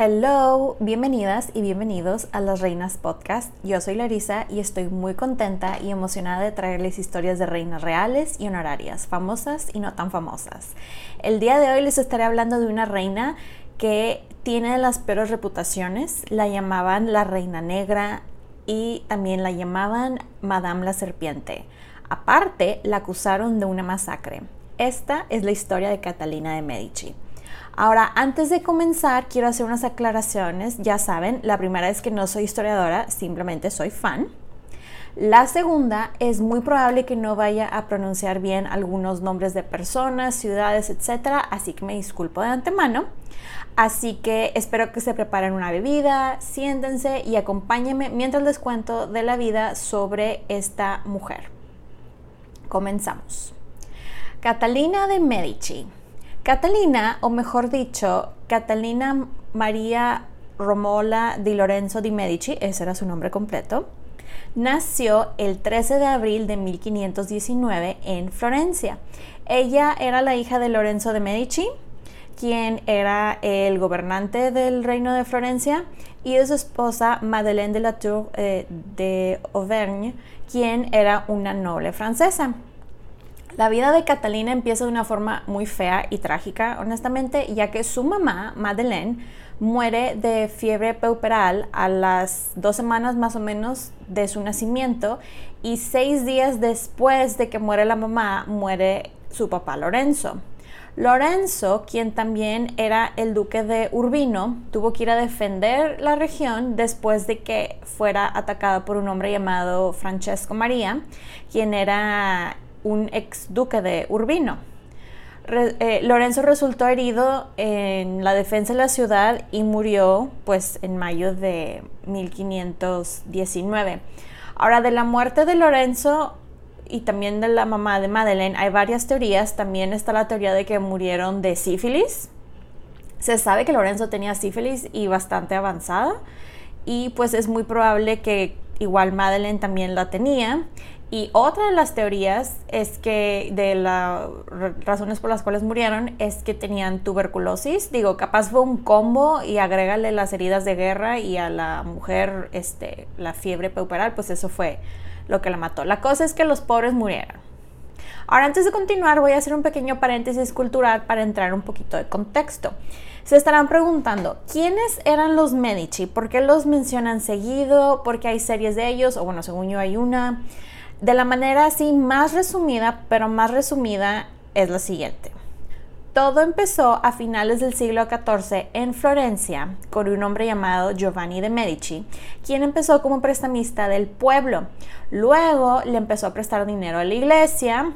Hello, bienvenidas y bienvenidos a Las Reinas Podcast. Yo soy Larisa y estoy muy contenta y emocionada de traerles historias de reinas reales y honorarias, famosas y no tan famosas. El día de hoy les estaré hablando de una reina que tiene las peores reputaciones. La llamaban la Reina Negra y también la llamaban Madame la Serpiente. Aparte, la acusaron de una masacre. Esta es la historia de Catalina de Medici. Ahora, antes de comenzar, quiero hacer unas aclaraciones. Ya saben, la primera es que no soy historiadora, simplemente soy fan. La segunda es muy probable que no vaya a pronunciar bien algunos nombres de personas, ciudades, etc. Así que me disculpo de antemano. Así que espero que se preparen una bebida, siéntense y acompáñenme mientras les cuento de la vida sobre esta mujer. Comenzamos. Catalina de Medici Catalina, o mejor dicho, Catalina María Romola di Lorenzo di Medici, ese era su nombre completo, nació el 13 de abril de 1519 en Florencia. Ella era la hija de Lorenzo de Medici, quien era el gobernante del reino de Florencia, y de su esposa Madeleine de la Tour eh, de Auvergne, quien era una noble francesa. La vida de Catalina empieza de una forma muy fea y trágica, honestamente, ya que su mamá, Madeleine, muere de fiebre puberal a las dos semanas más o menos de su nacimiento y seis días después de que muere la mamá, muere su papá Lorenzo. Lorenzo, quien también era el duque de Urbino, tuvo que ir a defender la región después de que fuera atacado por un hombre llamado Francesco María, quien era un ex duque de Urbino. Eh, Lorenzo resultó herido en la defensa de la ciudad y murió pues en mayo de 1519. Ahora de la muerte de Lorenzo y también de la mamá de Madeleine hay varias teorías. También está la teoría de que murieron de sífilis. Se sabe que Lorenzo tenía sífilis y bastante avanzada y pues es muy probable que igual Madeleine también la tenía y otra de las teorías es que de las razones por las cuales murieron es que tenían tuberculosis. Digo, capaz fue un combo y agrégale las heridas de guerra y a la mujer este, la fiebre puberal, pues eso fue lo que la mató. La cosa es que los pobres murieron. Ahora, antes de continuar, voy a hacer un pequeño paréntesis cultural para entrar un poquito de contexto. Se estarán preguntando, ¿quiénes eran los Medici? ¿Por qué los mencionan seguido? ¿Por qué hay series de ellos? O bueno, según yo hay una de la manera así más resumida, pero más resumida es la siguiente. Todo empezó a finales del siglo XIV en Florencia con un hombre llamado Giovanni de Medici, quien empezó como prestamista del pueblo. Luego le empezó a prestar dinero a la iglesia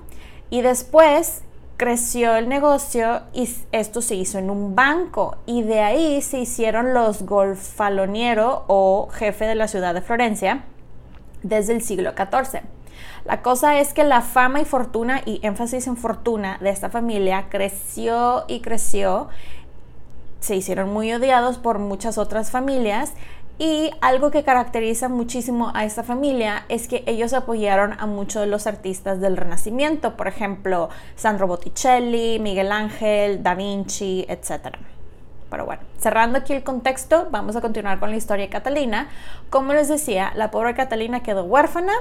y después creció el negocio y esto se hizo en un banco y de ahí se hicieron los golfaloniero o jefe de la ciudad de Florencia desde el siglo XIV. La cosa es que la fama y fortuna, y énfasis en fortuna, de esta familia creció y creció se hicieron muy odiados por muchas otras familias y algo que caracteriza muchísimo a esta familia es que ellos apoyaron a muchos de los artistas del Renacimiento, por ejemplo, Sandro Botticelli, Miguel Ángel, Da Vinci, etc. Pero bueno, cerrando aquí el contexto, vamos a continuar con la historia de Catalina. Como les decía, la pobre Catalina quedó huérfana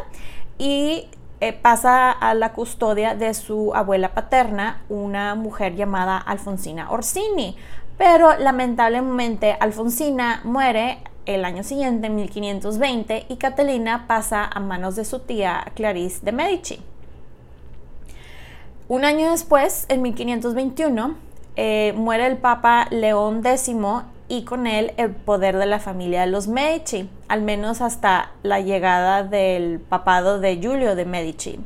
y eh, pasa a la custodia de su abuela paterna, una mujer llamada Alfonsina Orsini. Pero lamentablemente Alfonsina muere el año siguiente, en 1520, y Catalina pasa a manos de su tía Clarice de Medici. Un año después, en 1521, eh, muere el Papa León X y con él el poder de la familia de los Medici, al menos hasta la llegada del papado de Giulio de Medici,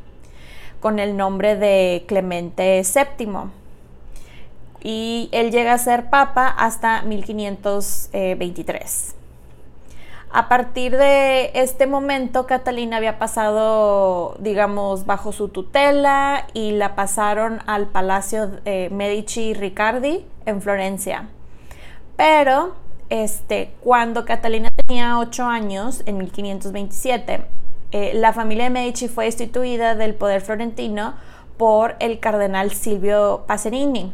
con el nombre de Clemente VII. Y él llega a ser papa hasta 1523. A partir de este momento, Catalina había pasado, digamos, bajo su tutela y la pasaron al Palacio eh, Medici Riccardi en Florencia. Pero este, cuando Catalina tenía 8 años, en 1527, eh, la familia de Medici fue destituida del poder florentino por el cardenal Silvio Pacerini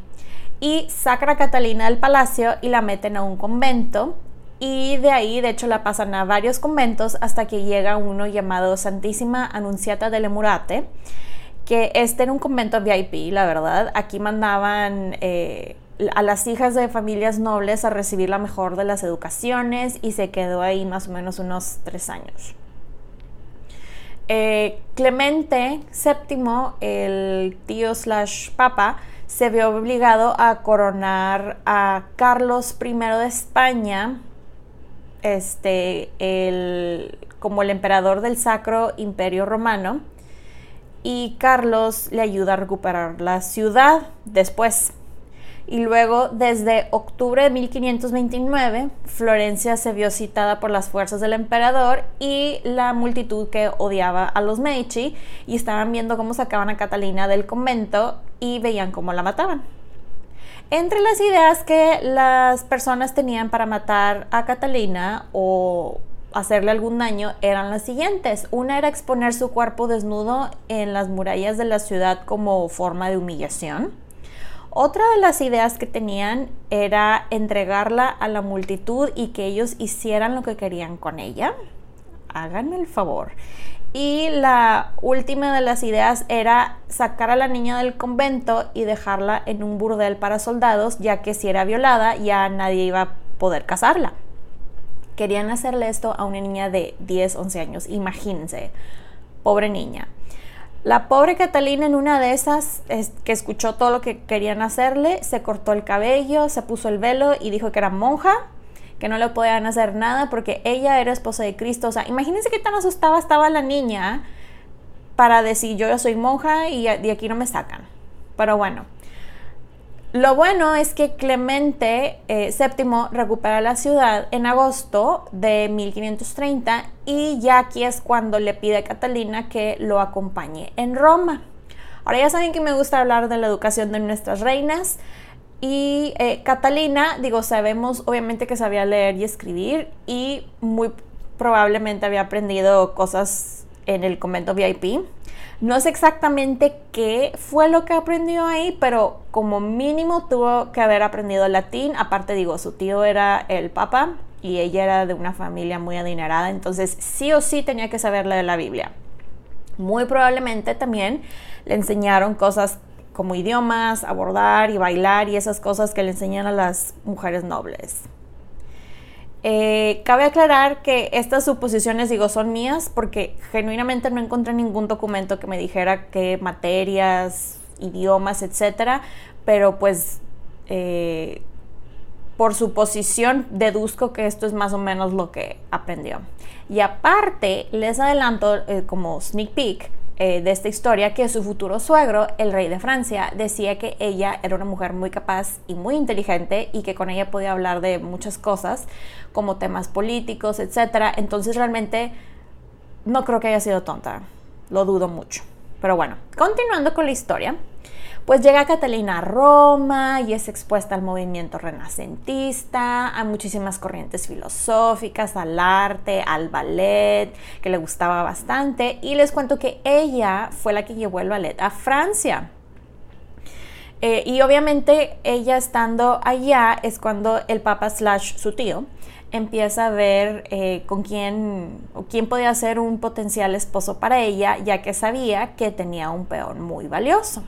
y sacan a Catalina del palacio y la meten a un convento y de ahí de hecho la pasan a varios conventos hasta que llega uno llamado Santísima Anunciata de Murate, que este era un convento VIP, la verdad. Aquí mandaban eh, a las hijas de familias nobles a recibir la mejor de las educaciones y se quedó ahí más o menos unos tres años. Eh, Clemente VII, el tío slash papa, se vio obligado a coronar a Carlos I de España este, como el emperador del Sacro Imperio Romano y Carlos le ayuda a recuperar la ciudad después. Y luego, desde octubre de 1529, Florencia se vio citada por las fuerzas del emperador y la multitud que odiaba a los Medici y estaban viendo cómo sacaban a Catalina del convento y veían cómo la mataban. Entre las ideas que las personas tenían para matar a Catalina o hacerle algún daño eran las siguientes. Una era exponer su cuerpo desnudo en las murallas de la ciudad como forma de humillación. Otra de las ideas que tenían era entregarla a la multitud y que ellos hicieran lo que querían con ella. Háganme el favor. Y la última de las ideas era sacar a la niña del convento y dejarla en un burdel para soldados, ya que si era violada ya nadie iba a poder casarla. Querían hacerle esto a una niña de 10, 11 años, imagínense, pobre niña. La pobre Catalina en una de esas, que escuchó todo lo que querían hacerle, se cortó el cabello, se puso el velo y dijo que era monja que no le podían hacer nada porque ella era esposa de Cristo. O sea, imagínense qué tan asustada estaba la niña para decir yo soy monja y de aquí no me sacan. Pero bueno, lo bueno es que Clemente VII eh, recupera la ciudad en agosto de 1530 y ya aquí es cuando le pide a Catalina que lo acompañe en Roma. Ahora ya saben que me gusta hablar de la educación de nuestras reinas. Y eh, Catalina, digo, sabemos obviamente que sabía leer y escribir y muy probablemente había aprendido cosas en el convento VIP. No sé exactamente qué fue lo que aprendió ahí, pero como mínimo tuvo que haber aprendido latín. Aparte, digo, su tío era el papa y ella era de una familia muy adinerada, entonces sí o sí tenía que saber leer la Biblia. Muy probablemente también le enseñaron cosas como idiomas, abordar y bailar y esas cosas que le enseñan a las mujeres nobles. Eh, cabe aclarar que estas suposiciones, digo, son mías porque genuinamente no encontré ningún documento que me dijera qué materias, idiomas, etcétera, pero pues eh, por su posición deduzco que esto es más o menos lo que aprendió. Y aparte, les adelanto eh, como sneak peek eh, de esta historia que su futuro suegro, el rey de Francia, decía que ella era una mujer muy capaz y muy inteligente y que con ella podía hablar de muchas cosas, como temas políticos, etc. Entonces realmente no creo que haya sido tonta, lo dudo mucho. Pero bueno, continuando con la historia, Pues llega Catalina a Roma y es expuesta al movimiento renacentista, a muchísimas corrientes filosóficas, al arte, al ballet, que le gustaba bastante. Y les cuento que ella fue la que llevó el ballet a Francia. Eh, y obviamente ella estando allá es cuando el papa slash su tío empieza a ver eh, con quién o quién podía ser un potencial esposo para ella, ya que sabía que tenía un peón muy valioso.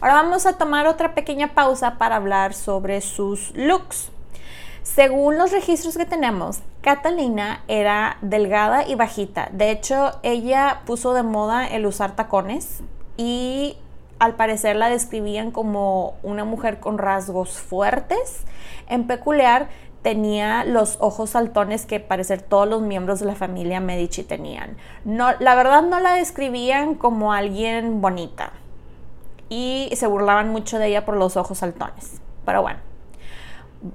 Ahora vamos a tomar otra pequeña pausa para hablar sobre sus looks. Según los registros que tenemos, Catalina era delgada y bajita. De hecho, ella puso de moda el usar tacones y al parecer la describían como una mujer con rasgos fuertes. En peculiar, tenía los ojos saltones que parecer todos los miembros de la familia Medici tenían. La verdad no la describían como alguien bonita y se burlaban mucho de ella por los ojos saltones. Pero bueno,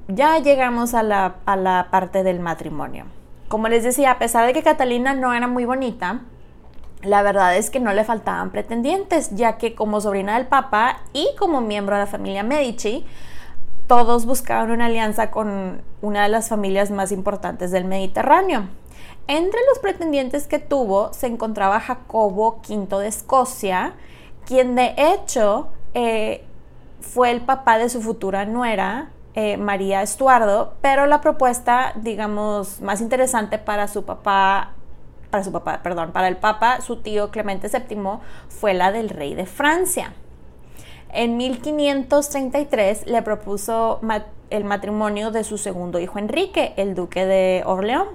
ya llegamos a la, a la parte del matrimonio. Como les decía, a pesar de que Catalina no era muy bonita, la verdad es que no le faltaban pretendientes, ya que como sobrina del Papa y como miembro de la familia Medici, todos buscaban una alianza con una de las familias más importantes del Mediterráneo. Entre los pretendientes que tuvo se encontraba Jacobo V de Escocia, quien de hecho eh, fue el papá de su futura nuera, eh, María Estuardo, pero la propuesta, digamos, más interesante para su papá para su papá, perdón, para el Papa, su tío Clemente VII, fue la del rey de Francia. En 1533 le propuso el matrimonio de su segundo hijo Enrique, el duque de Orleón.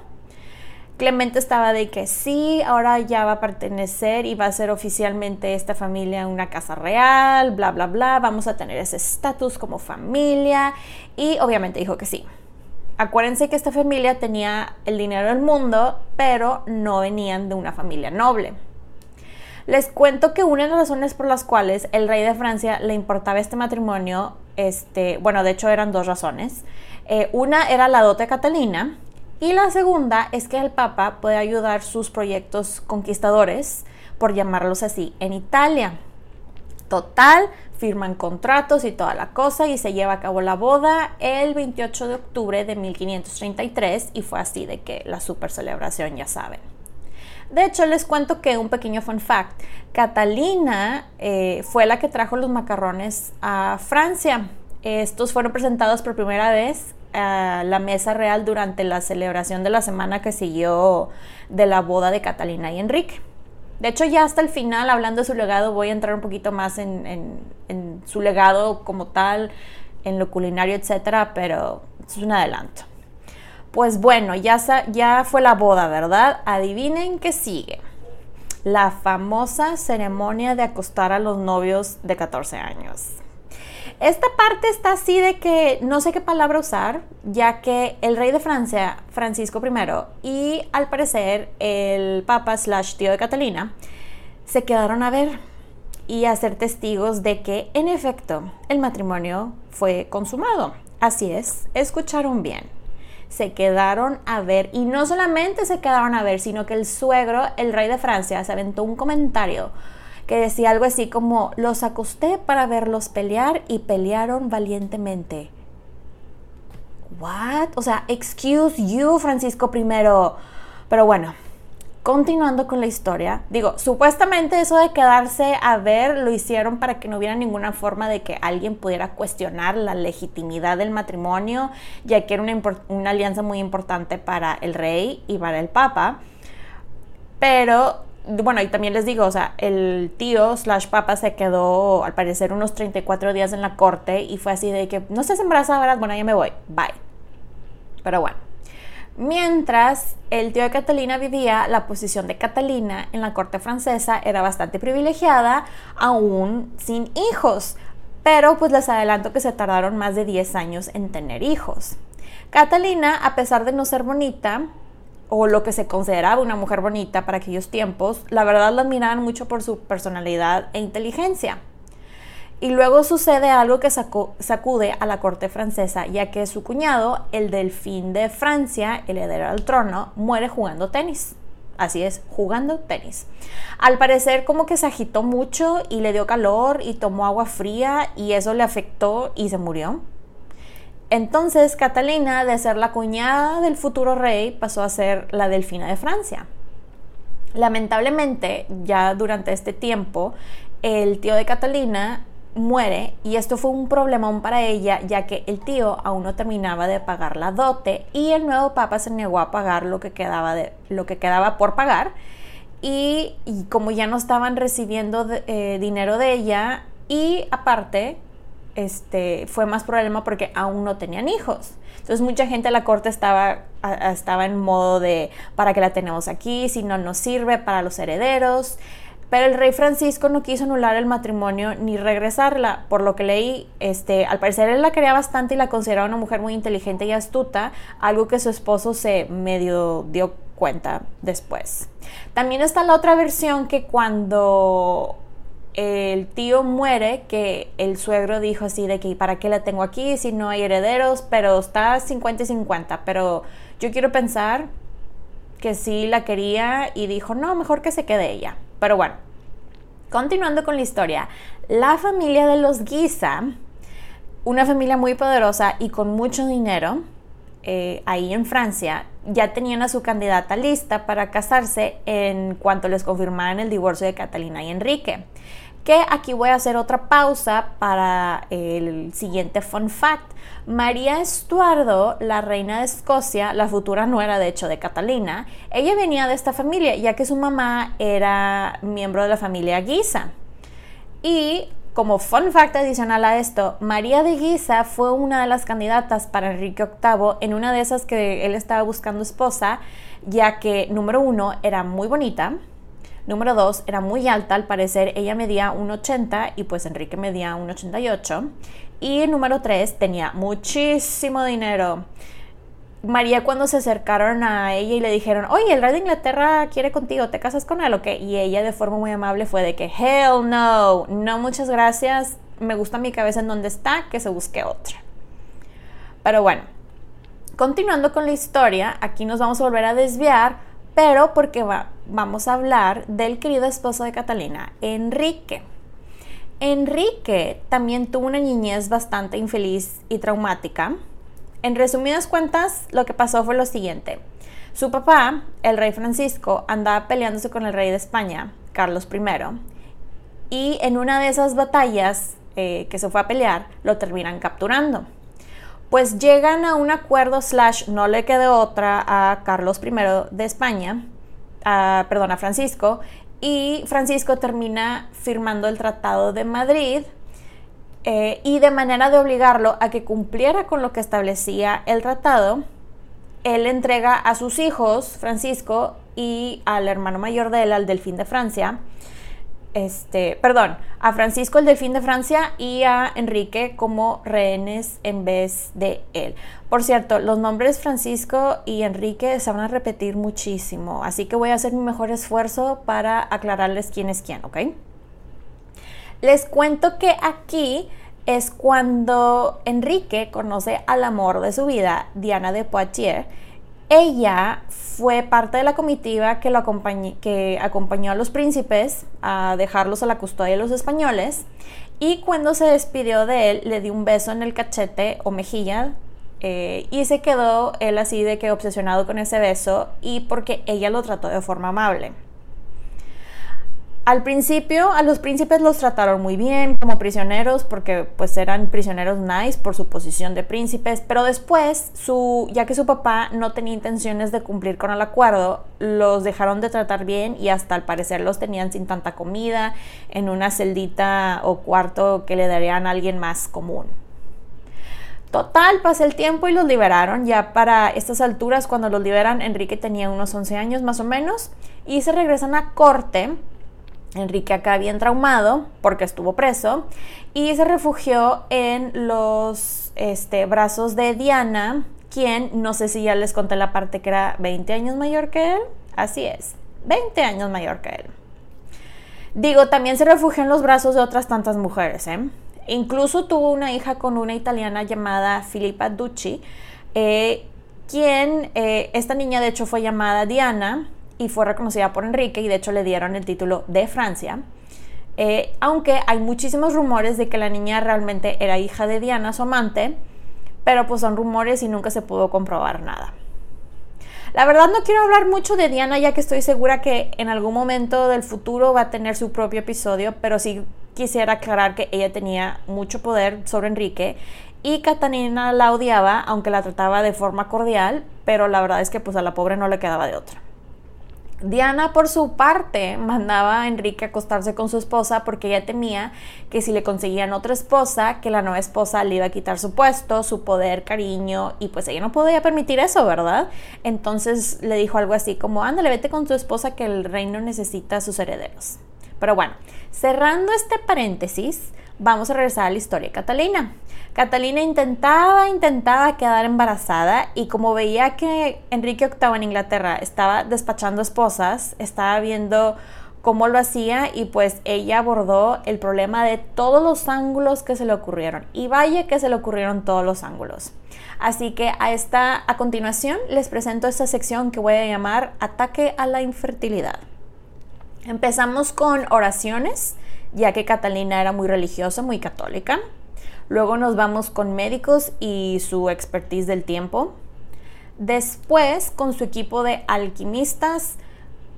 Clemente estaba de que sí, ahora ya va a pertenecer y va a ser oficialmente esta familia una casa real, bla, bla, bla, vamos a tener ese estatus como familia y obviamente dijo que sí. Acuérdense que esta familia tenía el dinero del mundo, pero no venían de una familia noble. Les cuento que una de las razones por las cuales el rey de Francia le importaba este matrimonio, este, bueno, de hecho eran dos razones. Eh, una era la dote Catalina y la segunda es que el Papa puede ayudar sus proyectos conquistadores, por llamarlos así, en Italia. Total, firman contratos y toda la cosa y se lleva a cabo la boda el 28 de octubre de 1533 y fue así de que la super celebración ya saben. De hecho, les cuento que un pequeño fun fact, Catalina eh, fue la que trajo los macarrones a Francia. Estos fueron presentados por primera vez la mesa real durante la celebración de la semana que siguió de la boda de Catalina y Enrique. De hecho, ya hasta el final, hablando de su legado, voy a entrar un poquito más en, su legado como tal, en lo culinario, etcétera, pero es un adelanto. Pues bueno, ya, ya fue la boda, ¿verdad? Adivinen qué sigue. La famosa ceremonia de acostar a los novios de 14 años. Esta parte está así de que no sé qué palabra usar, ya que el rey de Francia, Francisco I, y al parecer el papa slash tío de Catalina, se quedaron a ver y a ser testigos de que, en efecto, el matrimonio fue consumado. Así es, escucharon bien. Se quedaron a ver y no solamente se quedaron a ver, sino que el suegro, el rey de Francia, se aventó un comentario que decía algo así como, los acosté para verlos pelear y pelearon valientemente. ¿What? O sea, excuse you, Francisco I. Pero bueno, continuando con la historia, digo, supuestamente eso de quedarse a ver lo hicieron para que no hubiera ninguna forma de que alguien pudiera cuestionar la legitimidad del matrimonio, ya que era una, una alianza muy importante para el rey y para el papa. Pero bueno, y también les digo, o sea, el tío slash papa se quedó al parecer unos 34 días en la corte y fue así de que no estás embarazada, ¿verdad? Bueno, ya me voy, bye. Pero bueno, mientras el tío de Catalina vivía, la posición de Catalina en la corte francesa era bastante privilegiada, aún sin hijos. Pero pues les adelanto que se tardaron más de 10 años en tener hijos. Catalina, a pesar de no ser bonita, o lo que se consideraba una mujer bonita para aquellos tiempos, la verdad la admiraban mucho por su personalidad e inteligencia. Y luego sucede algo que sacude a la corte francesa, ya que su cuñado, el delfín de Francia, el heredero al trono, muere jugando tenis. Así es, jugando tenis. Al parecer como que se agitó mucho y le dio calor y tomó agua fría y eso le afectó y se murió. Entonces Catalina, de ser la cuñada del futuro rey, pasó a ser la delfina de Francia. Lamentablemente, ya durante este tiempo, el tío de Catalina muere y esto fue un problemón para ella ya que el tío aún no terminaba de pagar la dote y el nuevo papa se negó a pagar lo que quedaba, de, lo que quedaba por pagar y, como ya no estaban recibiendo eh, dinero de ella y aparte este, fue más problema porque aún no tenían hijos. Entonces mucha gente a la corte estaba, estaba en modo de, ¿para qué la tenemos aquí? Si no nos sirve para los herederos. Pero el rey Francisco no quiso anular el matrimonio ni regresarla, por lo que leí, este, al parecer él la quería bastante y la consideraba una mujer muy inteligente y astuta, algo que su esposo se medio dio cuenta después. También está la otra versión que cuando el tío muere, que el suegro dijo así de que ¿para qué la tengo aquí si no hay herederos? Pero está 50 y 50, pero yo quiero pensar que sí la quería y dijo, no, mejor que se quede ella. Pero bueno, continuando con la historia, la familia de los Guisa, una familia muy poderosa y con mucho dinero, eh, ahí en Francia, ya tenían a su candidata lista para casarse en cuanto les confirmaran el divorcio de Catalina y Enrique que aquí voy a hacer otra pausa para el siguiente fun fact. María Estuardo, la reina de Escocia, la futura nuera de hecho de Catalina, ella venía de esta familia ya que su mamá era miembro de la familia Guisa. Y como fun fact adicional a esto, María de Guisa fue una de las candidatas para Enrique VIII en una de esas que él estaba buscando esposa, ya que número uno era muy bonita, Número dos, era muy alta, al parecer ella medía 1,80 y pues Enrique medía 1,88. Y número tres, tenía muchísimo dinero. María cuando se acercaron a ella y le dijeron, oye, el rey de Inglaterra quiere contigo, ¿te casas con él o qué? Y ella de forma muy amable fue de que, hell no, no muchas gracias, me gusta mi cabeza en donde está, que se busque otra. Pero bueno, continuando con la historia, aquí nos vamos a volver a desviar pero porque vamos a hablar del querido esposo de Catalina, Enrique. Enrique también tuvo una niñez bastante infeliz y traumática. En resumidas cuentas, lo que pasó fue lo siguiente. Su papá, el rey Francisco, andaba peleándose con el rey de España, Carlos I, y en una de esas batallas eh, que se fue a pelear, lo terminan capturando pues llegan a un acuerdo slash no le quedó otra a Carlos I de España, perdón, a Francisco, y Francisco termina firmando el Tratado de Madrid eh, y de manera de obligarlo a que cumpliera con lo que establecía el tratado, él entrega a sus hijos, Francisco, y al hermano mayor de él, al Delfín de Francia, este, perdón, a Francisco el Delfín de Francia y a Enrique como rehenes en vez de él. Por cierto, los nombres Francisco y Enrique se van a repetir muchísimo, así que voy a hacer mi mejor esfuerzo para aclararles quién es quién, ¿ok? Les cuento que aquí es cuando Enrique conoce al amor de su vida, Diana de Poitiers, ella fue parte de la comitiva que, lo acompañó a los príncipes a dejarlos a la custodia de los españoles y cuando se despidió de él le dio un beso en el cachete o mejilla eh, y se quedó él así de que obsesionado con ese beso y porque ella lo trató de forma amable. Al principio a los príncipes los trataron muy bien como prisioneros porque pues eran prisioneros nice por su posición de príncipes, pero después su ya que su papá no tenía intenciones de cumplir con el acuerdo, los dejaron de tratar bien y hasta al parecer los tenían sin tanta comida en una celdita o cuarto que le darían a alguien más común. Total, pasó el tiempo y los liberaron. Ya para estas alturas, cuando los liberan, Enrique tenía unos 11 años más o menos y se regresan a corte Enrique acá bien traumado porque estuvo preso y se refugió en los este, brazos de Diana, quien no sé si ya les conté la parte que era 20 años mayor que él. Así es, 20 años mayor que él. Digo, también se refugió en los brazos de otras tantas mujeres. ¿eh? Incluso tuvo una hija con una italiana llamada Filippa Ducci, eh, quien, eh, esta niña de hecho fue llamada Diana y fue reconocida por Enrique y de hecho le dieron el título de Francia. Eh, aunque hay muchísimos rumores de que la niña realmente era hija de Diana, su amante, pero pues son rumores y nunca se pudo comprobar nada. La verdad no quiero hablar mucho de Diana ya que estoy segura que en algún momento del futuro va a tener su propio episodio, pero sí quisiera aclarar que ella tenía mucho poder sobre Enrique y Catalina la odiaba, aunque la trataba de forma cordial, pero la verdad es que pues a la pobre no le quedaba de otra. Diana, por su parte, mandaba a Enrique a acostarse con su esposa porque ella temía que si le conseguían otra esposa, que la nueva esposa le iba a quitar su puesto, su poder, cariño, y pues ella no podía permitir eso, ¿verdad? Entonces le dijo algo así como, ándale, vete con tu esposa que el reino necesita sus herederos. Pero bueno, cerrando este paréntesis, vamos a regresar a la historia de Catalina. Catalina intentaba, intentaba quedar embarazada y como veía que Enrique VIII en Inglaterra estaba despachando esposas, estaba viendo cómo lo hacía y pues ella abordó el problema de todos los ángulos que se le ocurrieron. Y vaya que se le ocurrieron todos los ángulos. Así que a esta a continuación les presento esta sección que voy a llamar ataque a la infertilidad. Empezamos con oraciones, ya que Catalina era muy religiosa, muy católica. Luego nos vamos con médicos y su expertise del tiempo. Después con su equipo de alquimistas,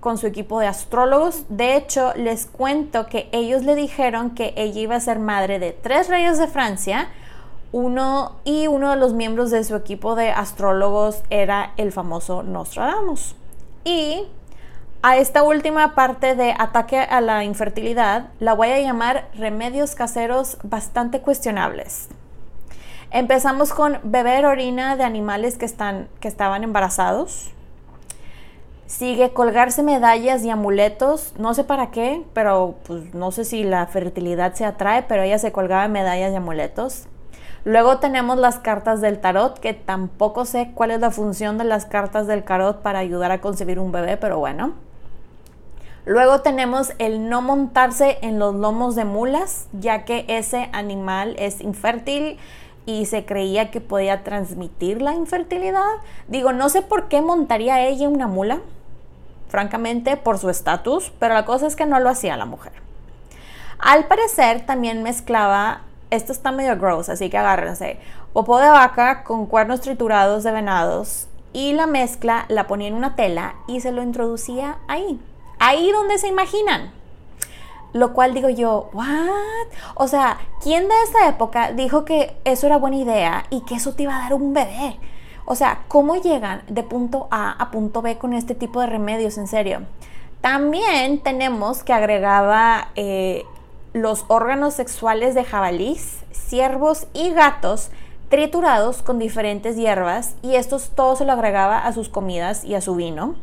con su equipo de astrólogos. De hecho, les cuento que ellos le dijeron que ella iba a ser madre de tres reyes de Francia. Uno y uno de los miembros de su equipo de astrólogos era el famoso Nostradamus. Y a esta última parte de ataque a la infertilidad la voy a llamar remedios caseros bastante cuestionables. Empezamos con beber orina de animales que, están, que estaban embarazados. Sigue colgarse medallas y amuletos, no sé para qué, pero pues no sé si la fertilidad se atrae, pero ella se colgaba medallas y amuletos. Luego tenemos las cartas del tarot, que tampoco sé cuál es la función de las cartas del tarot para ayudar a concebir un bebé, pero bueno. Luego tenemos el no montarse en los lomos de mulas, ya que ese animal es infértil y se creía que podía transmitir la infertilidad. Digo, no sé por qué montaría ella una mula, francamente por su estatus, pero la cosa es que no lo hacía la mujer. Al parecer también mezclaba, esto está medio gross, así que agárrense, popó de vaca con cuernos triturados de venados y la mezcla la ponía en una tela y se lo introducía ahí Ahí donde se imaginan. Lo cual digo yo, ¿what? O sea, ¿quién de esa época dijo que eso era buena idea y que eso te iba a dar un bebé? O sea, ¿cómo llegan de punto A a punto B con este tipo de remedios? En serio. También tenemos que agregaba eh, los órganos sexuales de jabalís, ciervos y gatos triturados con diferentes hierbas y estos todos se lo agregaba a sus comidas y a su vino.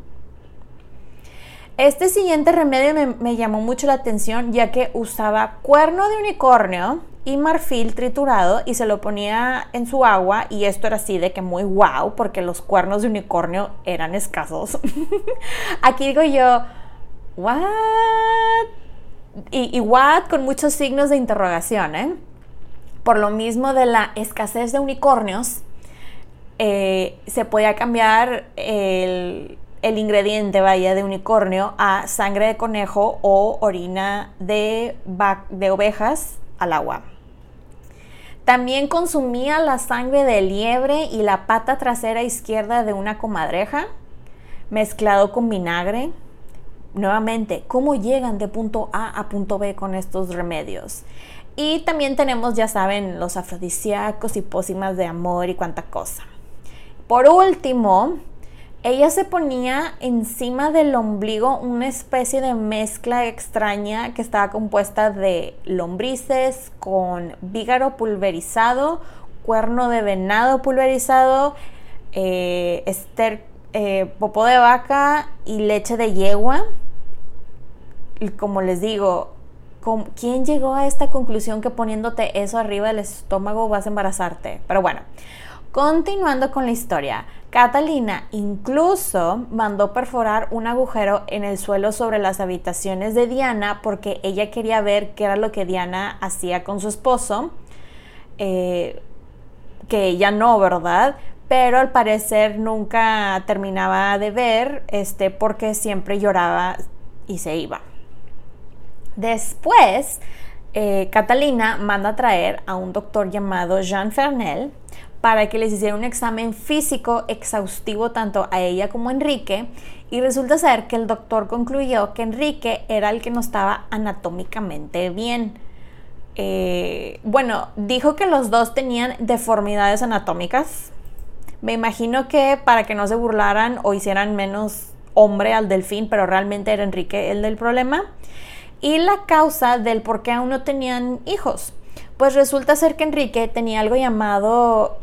Este siguiente remedio me, llamó mucho la atención ya que usaba cuerno de unicornio y marfil triturado y se lo ponía en su agua y esto era así de que muy wow porque los cuernos de unicornio eran escasos. Aquí digo yo, what? Y, what con muchos signos de interrogación, ¿eh? Por lo mismo de la escasez de unicornios, eh, se podía cambiar el, el ingrediente vaya de unicornio a sangre de conejo o orina de, de ovejas al agua. También consumía la sangre de liebre y la pata trasera izquierda de una comadreja mezclado con vinagre. Nuevamente, ¿cómo llegan de punto A a punto B con estos remedios? Y también tenemos, ya saben, los afrodisíacos y pócimas de amor y cuánta cosa. Por último, ella se ponía encima del ombligo una especie de mezcla extraña que estaba compuesta de lombrices con vígaro pulverizado, cuerno de venado pulverizado, eh, ester, eh, popó de vaca y leche de yegua. Y como les digo, ¿quién llegó a esta conclusión que poniéndote eso arriba del estómago vas a embarazarte? Pero bueno, continuando con la historia. Catalina incluso mandó perforar un agujero en el suelo sobre las habitaciones de Diana porque ella quería ver qué era lo que Diana hacía con su esposo, eh, que ella no, ¿verdad? pero al parecer nunca terminaba de ver, este, porque siempre lloraba y se iba. Después, eh, Catalina manda a traer a un doctor llamado Jean Fernel para que les hiciera un examen físico exhaustivo tanto a ella como a Enrique y resulta ser que el doctor concluyó que Enrique era el que no estaba anatómicamente bien. Eh, bueno, dijo que los dos tenían deformidades anatómicas. Me imagino que para que no se burlaran o hicieran menos hombre al delfín, pero realmente era Enrique el del problema y la causa del por qué aún no tenían hijos. Pues resulta ser que Enrique tenía algo llamado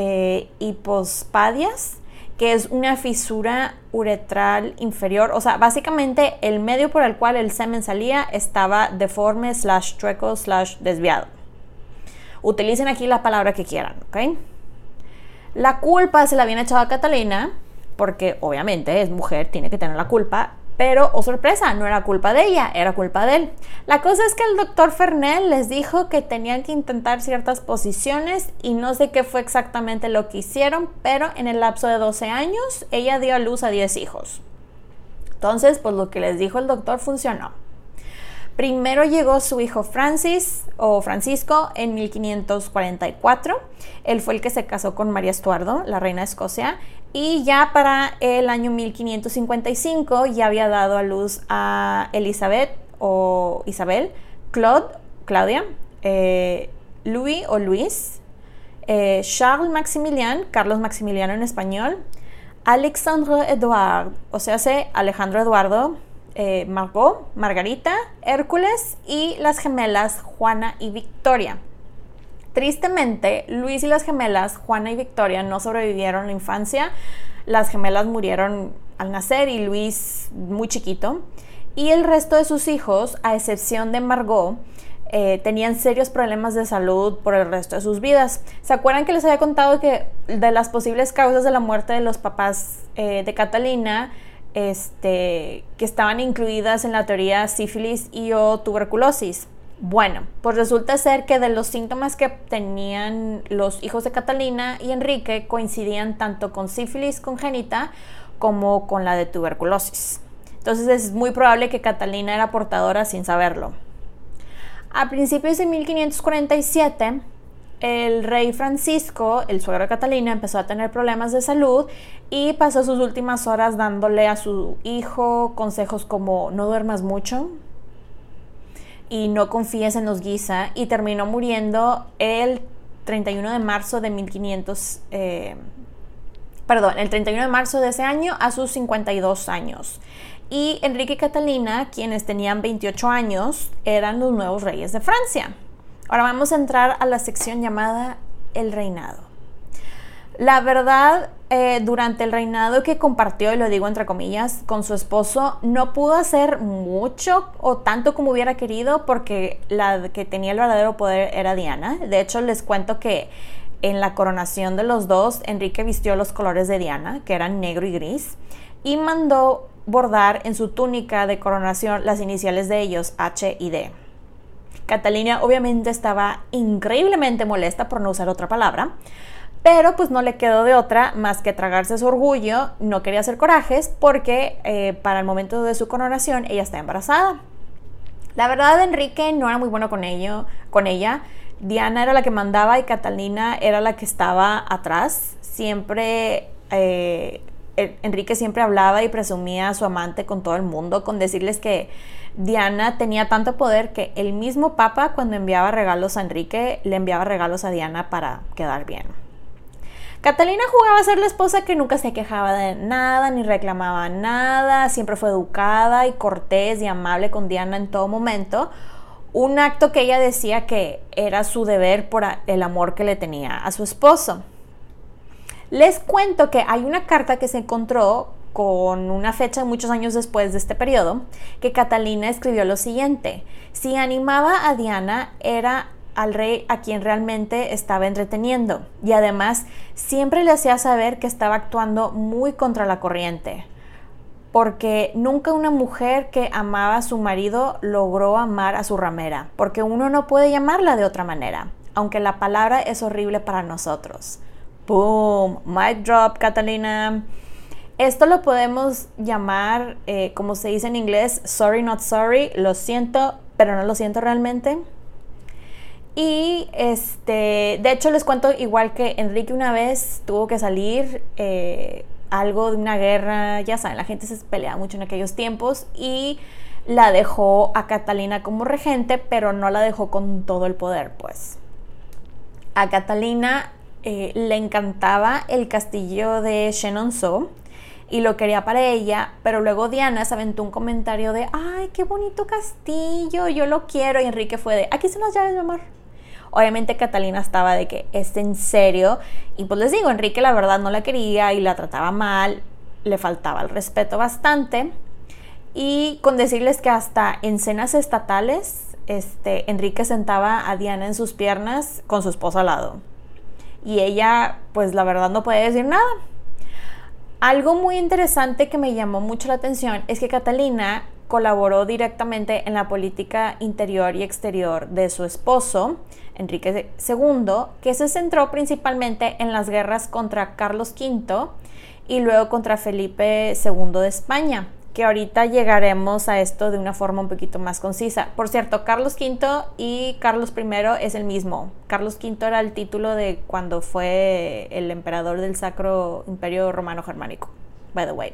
eh, hipospadias, que es una fisura uretral inferior. O sea, básicamente el medio por el cual el semen salía estaba deforme, slash chueco, slash desviado. Utilicen aquí la palabra que quieran, ¿ok? La culpa se la habían echado a Catalina, porque obviamente es mujer, tiene que tener la culpa, pero, oh sorpresa, no era culpa de ella, era culpa de él. La cosa es que el doctor Fernel les dijo que tenían que intentar ciertas posiciones y no sé qué fue exactamente lo que hicieron, pero en el lapso de 12 años ella dio a luz a 10 hijos. Entonces, pues lo que les dijo el doctor funcionó. Primero llegó su hijo Francis o Francisco en 1544. Él fue el que se casó con María Estuardo, la reina de Escocia, y ya para el año 1555 ya había dado a luz a Elizabeth o Isabel, Claude, Claudia, eh, Louis o Luis, eh, Charles Maximilian, Carlos Maximiliano en español, Alexandre Edouard, o sea, Alejandro Eduardo, eh, Margot, Margarita, Hércules y las gemelas Juana y Victoria. Tristemente, Luis y las gemelas, Juana y Victoria, no sobrevivieron la infancia. Las gemelas murieron al nacer y Luis muy chiquito. Y el resto de sus hijos, a excepción de Margot, eh, tenían serios problemas de salud por el resto de sus vidas. ¿Se acuerdan que les había contado que de las posibles causas de la muerte de los papás eh, de Catalina, este, que estaban incluidas en la teoría sífilis y o tuberculosis? Bueno, pues resulta ser que de los síntomas que tenían los hijos de Catalina y Enrique coincidían tanto con sífilis congénita como con la de tuberculosis. Entonces es muy probable que Catalina era portadora sin saberlo. A principios de 1547, el rey Francisco, el suegro de Catalina, empezó a tener problemas de salud y pasó sus últimas horas dándole a su hijo consejos como no duermas mucho, y no confíes en los Guisa y terminó muriendo el 31 de marzo de 1500, eh, perdón, el 31 de marzo de ese año a sus 52 años. Y Enrique y Catalina, quienes tenían 28 años, eran los nuevos reyes de Francia. Ahora vamos a entrar a la sección llamada El reinado. La verdad, eh, durante el reinado que compartió, y lo digo entre comillas, con su esposo, no pudo hacer mucho o tanto como hubiera querido porque la que tenía el verdadero poder era Diana. De hecho, les cuento que en la coronación de los dos, Enrique vistió los colores de Diana, que eran negro y gris, y mandó bordar en su túnica de coronación las iniciales de ellos, H y D. Catalina obviamente estaba increíblemente molesta por no usar otra palabra, pero pues no le quedó de otra más que tragarse su orgullo, no quería hacer corajes porque eh, para el momento de su coronación ella está embarazada. La verdad Enrique no era muy bueno con, ello, con ella, Diana era la que mandaba y Catalina era la que estaba atrás, siempre... Eh, Enrique siempre hablaba y presumía a su amante con todo el mundo, con decirles que Diana tenía tanto poder que el mismo Papa cuando enviaba regalos a Enrique le enviaba regalos a Diana para quedar bien. Catalina jugaba a ser la esposa que nunca se quejaba de nada ni reclamaba nada, siempre fue educada y cortés y amable con Diana en todo momento. Un acto que ella decía que era su deber por el amor que le tenía a su esposo. Les cuento que hay una carta que se encontró con una fecha muchos años después de este periodo, que Catalina escribió lo siguiente, si animaba a Diana era al rey a quien realmente estaba entreteniendo y además siempre le hacía saber que estaba actuando muy contra la corriente, porque nunca una mujer que amaba a su marido logró amar a su ramera, porque uno no puede llamarla de otra manera, aunque la palabra es horrible para nosotros. Boom, mic drop, Catalina. Esto lo podemos llamar, eh, como se dice en inglés, sorry, not sorry. Lo siento, pero no lo siento realmente. Y este, de hecho les cuento igual que Enrique una vez tuvo que salir eh, algo de una guerra, ya saben, la gente se peleaba mucho en aquellos tiempos y la dejó a Catalina como regente, pero no la dejó con todo el poder, pues. A Catalina eh, le encantaba el castillo de Chenonceau y lo quería para ella, pero luego Diana se aventó un comentario de, ay, qué bonito castillo, yo lo quiero, y Enrique fue de, aquí son las llaves, mi amor. Obviamente Catalina estaba de que es en serio, y pues les digo, Enrique la verdad no la quería y la trataba mal, le faltaba el respeto bastante, y con decirles que hasta en cenas estatales, este, Enrique sentaba a Diana en sus piernas con su esposa al lado. Y ella, pues la verdad no puede decir nada. Algo muy interesante que me llamó mucho la atención es que Catalina colaboró directamente en la política interior y exterior de su esposo, Enrique II, que se centró principalmente en las guerras contra Carlos V y luego contra Felipe II de España que ahorita llegaremos a esto de una forma un poquito más concisa. Por cierto, Carlos V y Carlos I es el mismo. Carlos V era el título de cuando fue el emperador del Sacro Imperio Romano Germánico, by the way.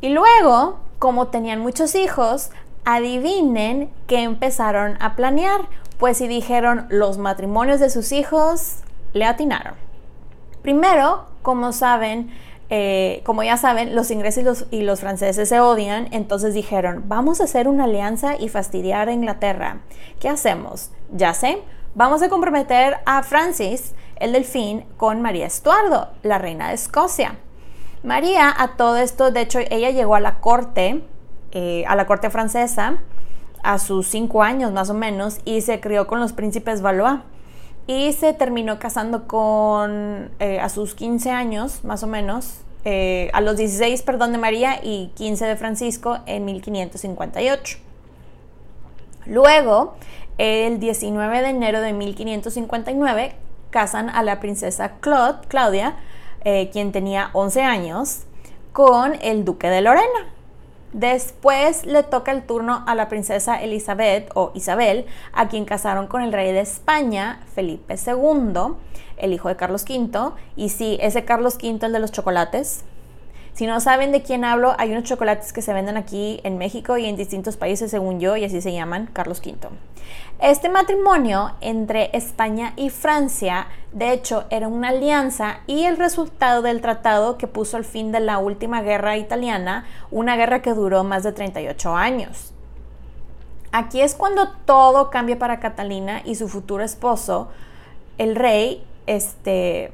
Y luego, como tenían muchos hijos, adivinen qué empezaron a planear. Pues si dijeron los matrimonios de sus hijos, le atinaron. Primero, como saben, eh, como ya saben, los ingleses y los, franceses se odian, entonces dijeron, vamos a hacer una alianza y fastidiar a Inglaterra. ¿Qué hacemos? Ya sé, vamos a comprometer a Francis, el delfín, con María Estuardo, la reina de Escocia. María, a todo esto, de hecho, ella llegó a la corte, eh, a la corte francesa, a sus cinco años más o menos, y se crió con los príncipes Valois y se terminó casando con, eh, a sus 15 años más o menos, eh, a los 16, perdón, de María y 15 de Francisco en 1558. Luego, el 19 de enero de 1559, casan a la princesa Claude, Claudia, eh, quien tenía 11 años, con el duque de Lorena. Después le toca el turno a la princesa Elizabeth o Isabel, a quien casaron con el rey de España, Felipe II, el hijo de Carlos V. Y sí, ese Carlos V, el de los chocolates, si no saben de quién hablo, hay unos chocolates que se venden aquí en México y en distintos países, según yo, y así se llaman Carlos V. Este matrimonio entre España y Francia, de hecho, era una alianza y el resultado del tratado que puso al fin de la última guerra italiana, una guerra que duró más de 38 años. Aquí es cuando todo cambia para Catalina y su futuro esposo, el rey, este,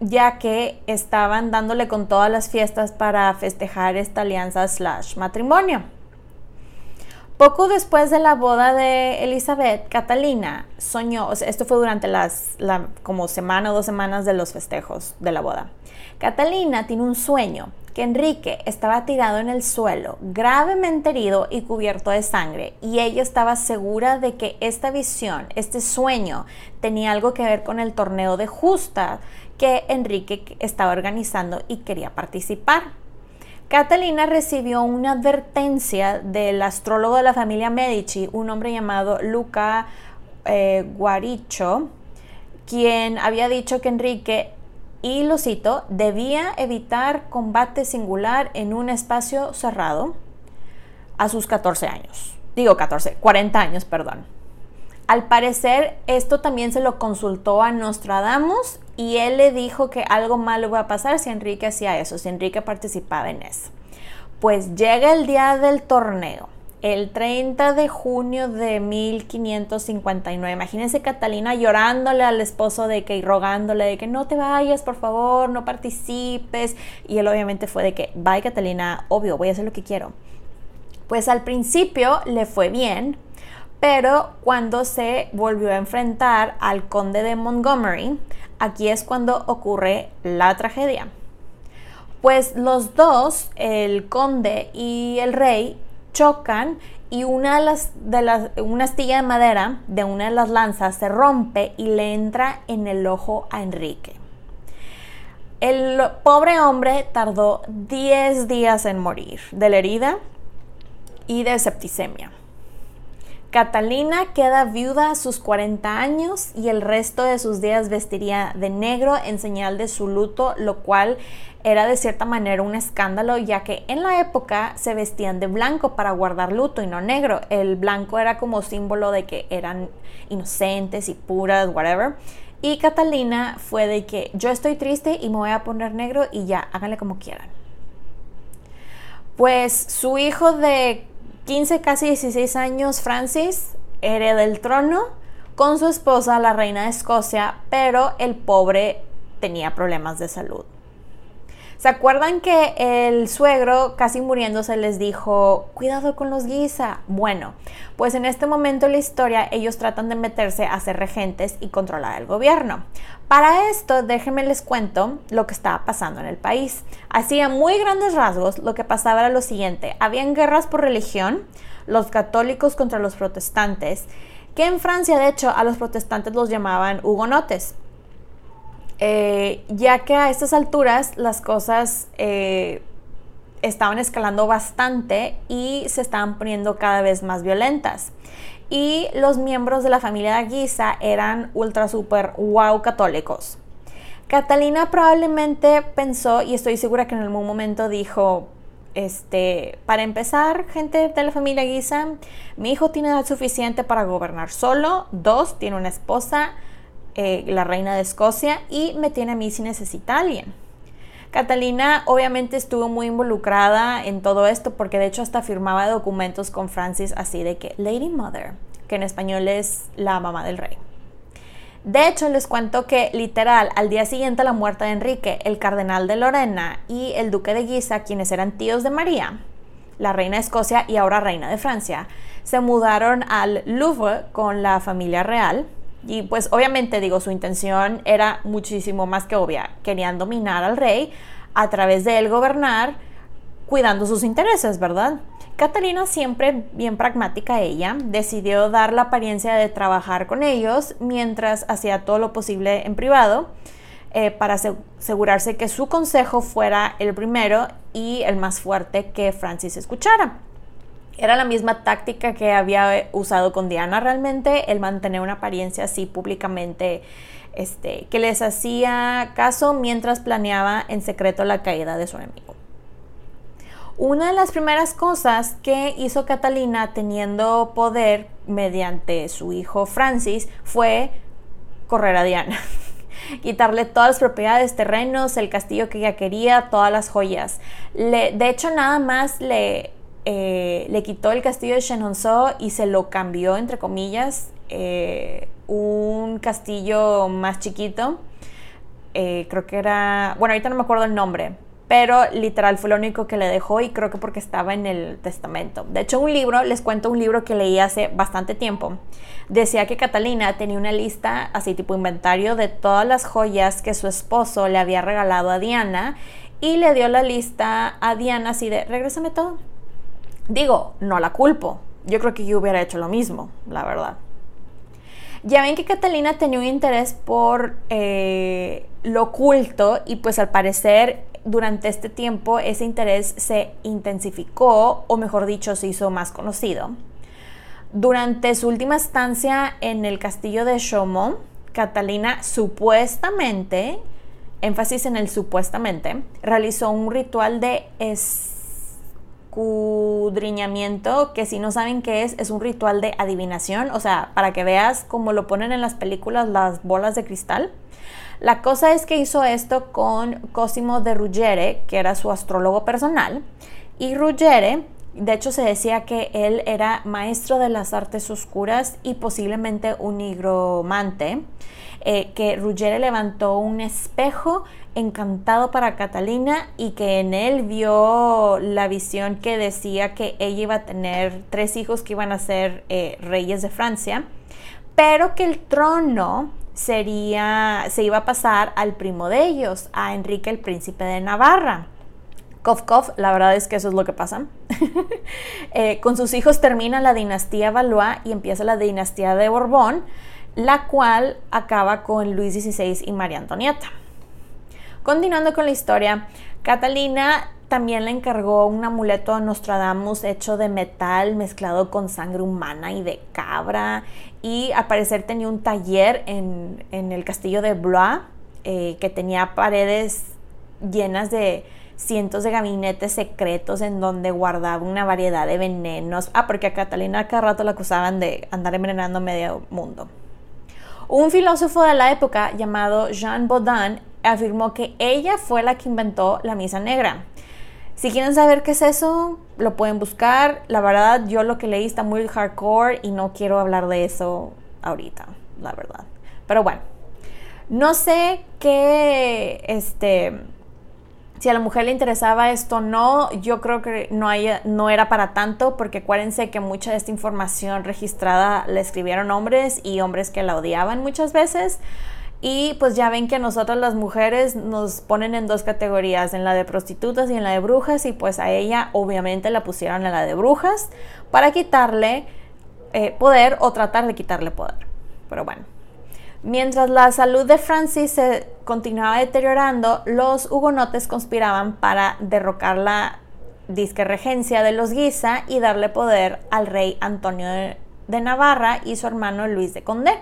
ya que estaban dándole con todas las fiestas para festejar esta alianza slash matrimonio. Poco después de la boda de Elizabeth, Catalina soñó, esto fue durante las como semana o dos semanas de los festejos de la boda. Catalina tiene un sueño que Enrique estaba tirado en el suelo, gravemente herido y cubierto de sangre, y ella estaba segura de que esta visión, este sueño, tenía algo que ver con el torneo de justa que Enrique estaba organizando y quería participar. Catalina recibió una advertencia del astrólogo de la familia Medici, un hombre llamado Luca eh, Guaricho, quien había dicho que Enrique, y lo cito, debía evitar combate singular en un espacio cerrado a sus 14 años. Digo 14, 40 años, perdón. Al parecer, esto también se lo consultó a Nostradamus y él le dijo que algo malo iba a pasar si Enrique hacía eso, si Enrique participaba en eso. Pues llega el día del torneo, el 30 de junio de 1559. Imagínense Catalina llorándole al esposo de que y rogándole de que no te vayas, por favor, no participes. Y él obviamente fue de que, bye Catalina, obvio, voy a hacer lo que quiero. Pues al principio le fue bien, pero cuando se volvió a enfrentar al conde de Montgomery, aquí es cuando ocurre la tragedia. Pues los dos, el conde y el rey, chocan y una astilla de madera de una de las lanzas se rompe y le entra en el ojo a Enrique. El pobre hombre tardó 10 días en morir de la herida y de septicemia. Catalina queda viuda a sus 40 años y el resto de sus días vestiría de negro en señal de su luto, lo cual era de cierta manera un escándalo, ya que en la época se vestían de blanco para guardar luto y no negro. El blanco era como símbolo de que eran inocentes y puras, whatever. Y Catalina fue de que yo estoy triste y me voy a poner negro y ya, háganle como quieran. Pues su hijo de 15, casi 16 años, Francis, hereda el trono con su esposa, la reina de Escocia, pero el pobre tenía problemas de salud. ¿Se acuerdan que el suegro, casi muriéndose, les dijo, cuidado con los guisa? Bueno, pues en este momento en la historia ellos tratan de meterse a ser regentes y controlar el gobierno. Para esto, déjenme les cuento lo que estaba pasando en el país. Así, a muy grandes rasgos, lo que pasaba era lo siguiente. Habían guerras por religión, los católicos contra los protestantes, que en Francia, de hecho, a los protestantes los llamaban hugonotes eh, ya que a estas alturas las cosas eh, estaban escalando bastante y se estaban poniendo cada vez más violentas. Y los miembros de la familia de Guisa eran ultra super wow católicos. Catalina probablemente pensó, y estoy segura que en algún momento dijo, este, para empezar, gente de la familia Guisa, mi hijo tiene edad suficiente para gobernar solo, dos, tiene una esposa, eh, la reina de Escocia, y me tiene a mí si necesita alguien. Catalina obviamente estuvo muy involucrada en todo esto porque de hecho hasta firmaba documentos con Francis así de que Lady Mother, que en español es la mamá del rey. De hecho, les cuento que literal, al día siguiente a la muerte de Enrique, el cardenal de Lorena y el duque de Guisa, quienes eran tíos de María, la reina de Escocia y ahora reina de Francia, se mudaron al Louvre con la familia real y pues obviamente digo, su intención era muchísimo más que obvia. Querían dominar al rey a través de él gobernar, cuidando sus intereses, ¿verdad? Catalina, siempre bien pragmática ella, decidió dar la apariencia de trabajar con ellos mientras hacía todo lo posible en privado eh, para asegurarse que su consejo fuera el primero y el más fuerte que Francis escuchara. Era la misma táctica que había usado con Diana realmente, el mantener una apariencia así públicamente, este, que les hacía caso mientras planeaba en secreto la caída de su enemigo. Una de las primeras cosas que hizo Catalina teniendo poder mediante su hijo Francis fue correr a Diana. quitarle todas las propiedades, terrenos, el castillo que ella quería, todas las joyas. de hecho, nada más le eh, le quitó el castillo de Chenonceau y se lo cambió, entre comillas, eh, un castillo más chiquito. Eh, creo que era, bueno, ahorita no me acuerdo el nombre, pero literal fue lo único que le dejó y creo que porque estaba en el testamento. De hecho, un libro, les cuento un libro que leí hace bastante tiempo. Decía que Catalina tenía una lista, así tipo inventario, de todas las joyas que su esposo le había regalado a Diana y le dio la lista a Diana así de, regrésame todo Digo, no la culpo. Yo creo que yo hubiera hecho lo mismo, la verdad. Ya ven que Catalina tenía un interés por eh, lo oculto y pues al parecer durante este tiempo ese interés se intensificó o mejor dicho se hizo más conocido. Durante su última estancia en el castillo de Chaumont, Catalina supuestamente, énfasis en el supuestamente, realizó un ritual de escudriñamiento, que si no saben qué es, es un ritual de adivinación, o sea, para que veas cómo lo ponen en las películas las bolas de cristal. La cosa es que hizo esto con Cosimo de Ruggiere, que era su astrólogo personal, y Ruggiere, de hecho se decía que él era maestro de las artes oscuras y posiblemente un higromante, eh, que Ruggiere levantó un espejo encantado para Catalina y que en él vio la visión que decía que ella iba a tener tres hijos que iban a ser eh, reyes de Francia, pero que el trono sería, se iba a pasar al primo de ellos, a Enrique el príncipe de Navarra. Kof, kof, la verdad es que eso es lo que pasa. Eh, con sus hijos termina la dinastía Valois y empieza la dinastía de Borbón, la cual acaba con Luis XVI y María Antonieta. Continuando con la historia, Catalina también le encargó un amuleto a Nostradamus hecho de metal mezclado con sangre humana y de cabra. Y al parecer tenía un taller en, el castillo de Blois eh, que tenía paredes llenas de cientos de gabinetes secretos en donde guardaba una variedad de venenos. Ah, porque a Catalina cada rato la acusaban de andar envenenando medio mundo. Un filósofo de la época llamado Jean Baudin afirmó que ella fue la que inventó la misa negra. Si quieren saber qué es eso, lo pueden buscar. La verdad, yo lo que leí está muy hardcore y no quiero hablar de eso ahorita, la verdad. Pero bueno, no sé qué, este, si a la mujer le interesaba esto o no, yo creo que no, no era para tanto, porque acuérdense que mucha de esta información registrada le escribieron hombres y hombres que la odiaban muchas veces. Y pues ya ven que a nosotras las mujeres nos ponen en dos categorías, en la de prostitutas y en la de brujas, y pues a ella obviamente la pusieron en la de brujas para quitarle eh, poder o tratar de quitarle poder. Pero bueno, mientras la salud de Francis se continuaba deteriorando, los hugonotes conspiraban para derrocar la disque regencia de los Guisa y darle poder al rey Antonio de Navarra y su hermano Luis de Condé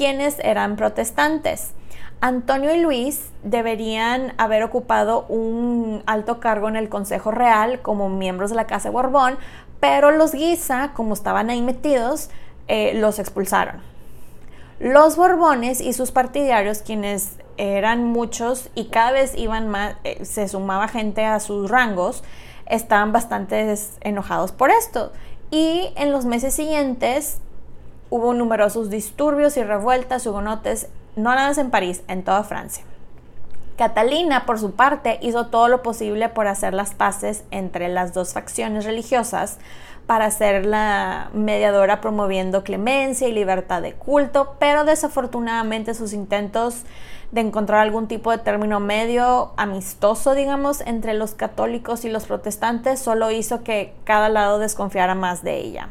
quienes eran protestantes. Antonio y Luis deberían haber ocupado un alto cargo en el Consejo Real como miembros de la Casa Borbón, pero los Guisa, como estaban ahí metidos, eh, los expulsaron. Los Borbones y sus partidarios, quienes eran muchos y cada vez iban más, eh, se sumaba gente a sus rangos, estaban bastante enojados por esto. Y en los meses siguientes hubo numerosos disturbios y revueltas hugonotes, no nada en París, en toda Francia. Catalina, por su parte, hizo todo lo posible por hacer las paces entre las dos facciones religiosas, para ser la mediadora promoviendo clemencia y libertad de culto, pero desafortunadamente sus intentos de encontrar algún tipo de término medio amistoso, digamos, entre los católicos y los protestantes, solo hizo que cada lado desconfiara más de ella.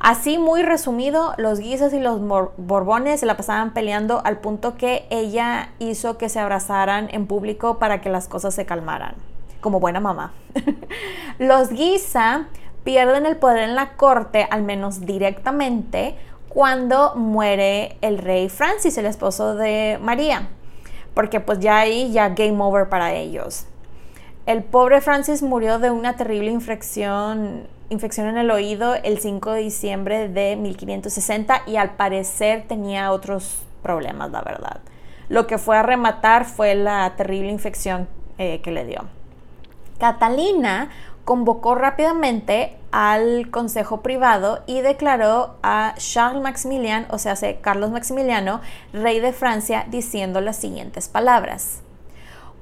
Así, muy resumido, los guises y los borbones se la pasaban peleando al punto que ella hizo que se abrazaran en público para que las cosas se calmaran, como buena mamá. los guisa pierden el poder en la corte, al menos directamente, cuando muere el rey Francis, el esposo de María, porque pues ya ahí ya game over para ellos. El pobre Francis murió de una terrible infección infección en el oído el 5 de diciembre de 1560 y al parecer tenía otros problemas, la verdad. Lo que fue a rematar fue la terrible infección eh, que le dio. Catalina convocó rápidamente al Consejo Privado y declaró a Charles Maximilien, o sea, Carlos Maximiliano, rey de Francia, diciendo las siguientes palabras.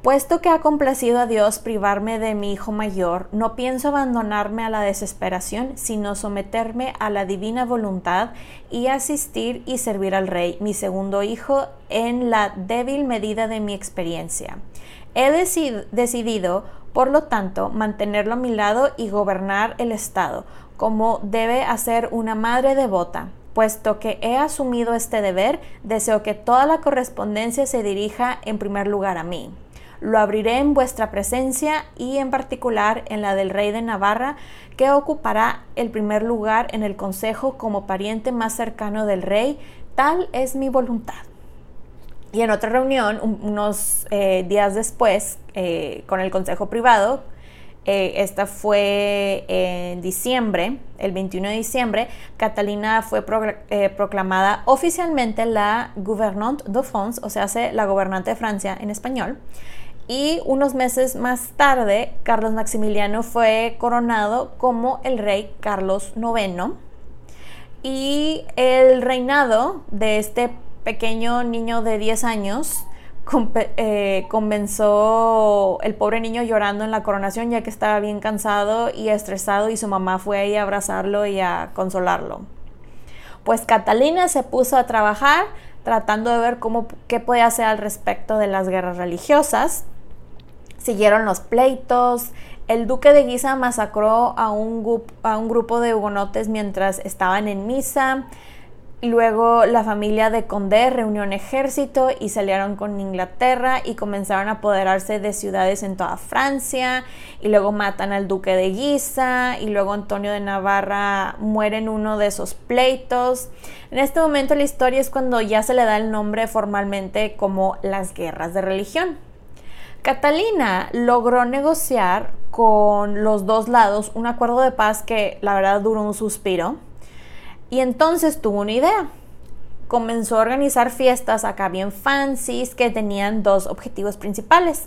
Puesto que ha complacido a Dios privarme de mi hijo mayor, no pienso abandonarme a la desesperación, sino someterme a la divina voluntad y asistir y servir al Rey, mi segundo hijo, en la débil medida de mi experiencia. He decidido, por lo tanto, mantenerlo a mi lado y gobernar el Estado, como debe hacer una madre devota. Puesto que he asumido este deber, deseo que toda la correspondencia se dirija en primer lugar a mí. Lo abriré en vuestra presencia y en particular en la del rey de Navarra, que ocupará el primer lugar en el consejo como pariente más cercano del rey. Tal es mi voluntad. Y en otra reunión, unos eh, días después, eh, con el consejo privado, eh, esta fue en diciembre, el 21 de diciembre, Catalina fue proclamada oficialmente la gouvernante de France, o sea, la gobernante de Francia en español. Y unos meses más tarde, Carlos Maximiliano fue coronado como el rey Carlos IX. Y el reinado de este pequeño niño de 10 años eh, comenzó el pobre niño llorando en la coronación ya que estaba bien cansado y estresado y su mamá fue ahí a abrazarlo y a consolarlo. Pues Catalina se puso a trabajar tratando de ver cómo, qué podía hacer al respecto de las guerras religiosas Siguieron los pleitos. El duque de Guisa masacró a un, grupo de hugonotes mientras estaban en misa. Luego la familia de Condé reunió un ejército y salieron con Inglaterra y comenzaron a apoderarse de ciudades en toda Francia y luego matan al duque de Guisa y luego Antonio de Navarra muere en uno de esos pleitos. En este momento la historia es cuando ya se le da el nombre formalmente como las guerras de religión. Catalina logró negociar con los dos lados un acuerdo de paz que la verdad duró un suspiro y entonces tuvo una idea. Comenzó a organizar fiestas acá bien fancies que tenían dos objetivos principales.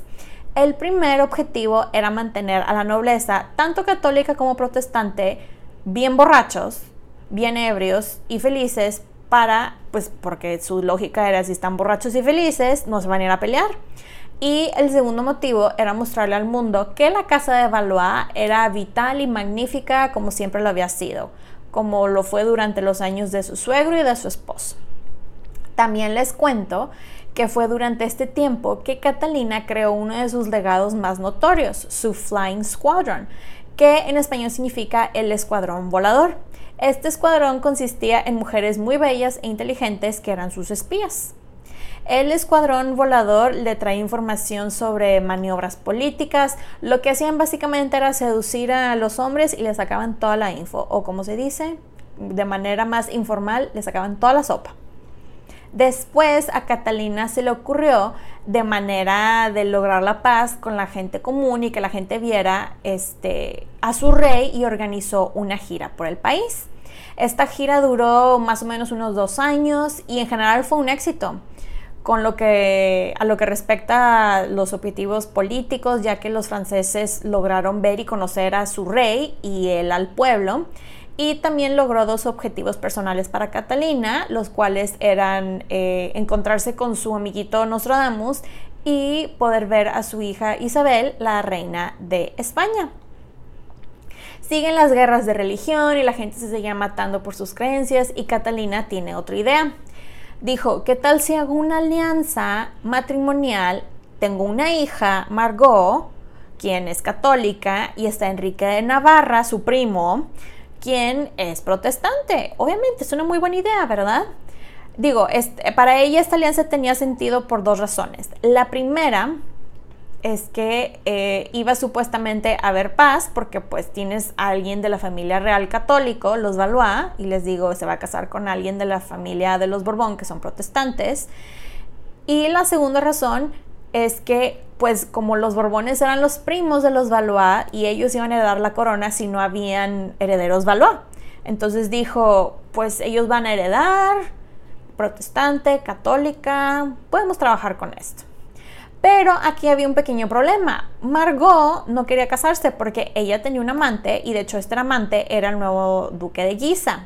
El primer objetivo era mantener a la nobleza, tanto católica como protestante, bien borrachos, bien ebrios y felices para, pues porque su lógica era si están borrachos y felices, no se van a ir a pelear. Y el segundo motivo era mostrarle al mundo que la casa de Valois era vital y magnífica como siempre lo había sido como lo fue durante los años de su suegro y de su esposo. También les cuento que fue durante este tiempo que Catalina creó uno de sus legados más notorios, su Flying Squadron, que en español significa el escuadrón volador. Este escuadrón consistía en mujeres muy bellas e inteligentes que eran sus espías. El escuadrón volador le trae información sobre maniobras políticas. Lo que hacían básicamente era seducir a los hombres y les sacaban toda la info. O como se dice, de manera más informal, le sacaban toda la sopa. Después a Catalina se le ocurrió de manera de lograr la paz con la gente común y que la gente viera este, a su rey y organizó una gira por el país. Esta gira duró más o menos unos dos años y en general fue un éxito con lo que a lo que respecta a los objetivos políticos, ya que los franceses lograron ver y conocer a su rey y él al pueblo. Y también logró dos objetivos personales para Catalina, los cuales eran eh, encontrarse con su amiguito Nostradamus y poder ver a su hija Isabel, la reina de España. Siguen las guerras de religión y la gente se seguía matando por sus creencias y Catalina tiene otra idea dijo, ¿qué tal si hago una alianza matrimonial? Tengo una hija, Margot, quien es católica, y está Enrique de Navarra, su primo, quien es protestante. Obviamente, es una muy buena idea, ¿verdad? Digo, para ella esta alianza tenía sentido por dos razones. La primera es que eh, iba supuestamente a haber paz porque pues tienes a alguien de la familia real católico, los Valois, y les digo, se va a casar con alguien de la familia de los Borbón, que son protestantes. Y la segunda razón es que pues como los Borbones eran los primos de los Valois y ellos iban a heredar la corona si no habían herederos Valois. Entonces dijo, pues ellos van a heredar, protestante, católica, podemos trabajar con esto. Pero aquí había un pequeño problema. Margot no quería casarse porque ella tenía un amante y de hecho este amante era el nuevo duque de Guisa.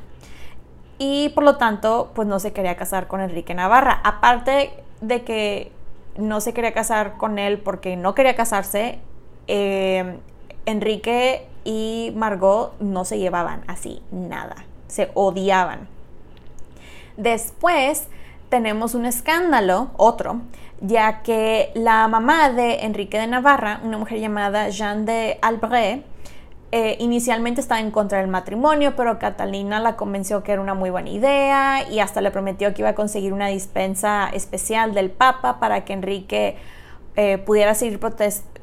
Y por lo tanto, pues no se quería casar con Enrique Navarra. Aparte de que no se quería casar con él porque no quería casarse, eh, Enrique y Margot no se llevaban así nada. Se odiaban. Después tenemos un escándalo, otro, ya que la mamá de Enrique de Navarra, una mujer llamada Jeanne de Albret, eh, inicialmente estaba en contra del matrimonio, pero Catalina la convenció que era una muy buena idea y hasta le prometió que iba a conseguir una dispensa especial del Papa para que Enrique eh, pudiera seguir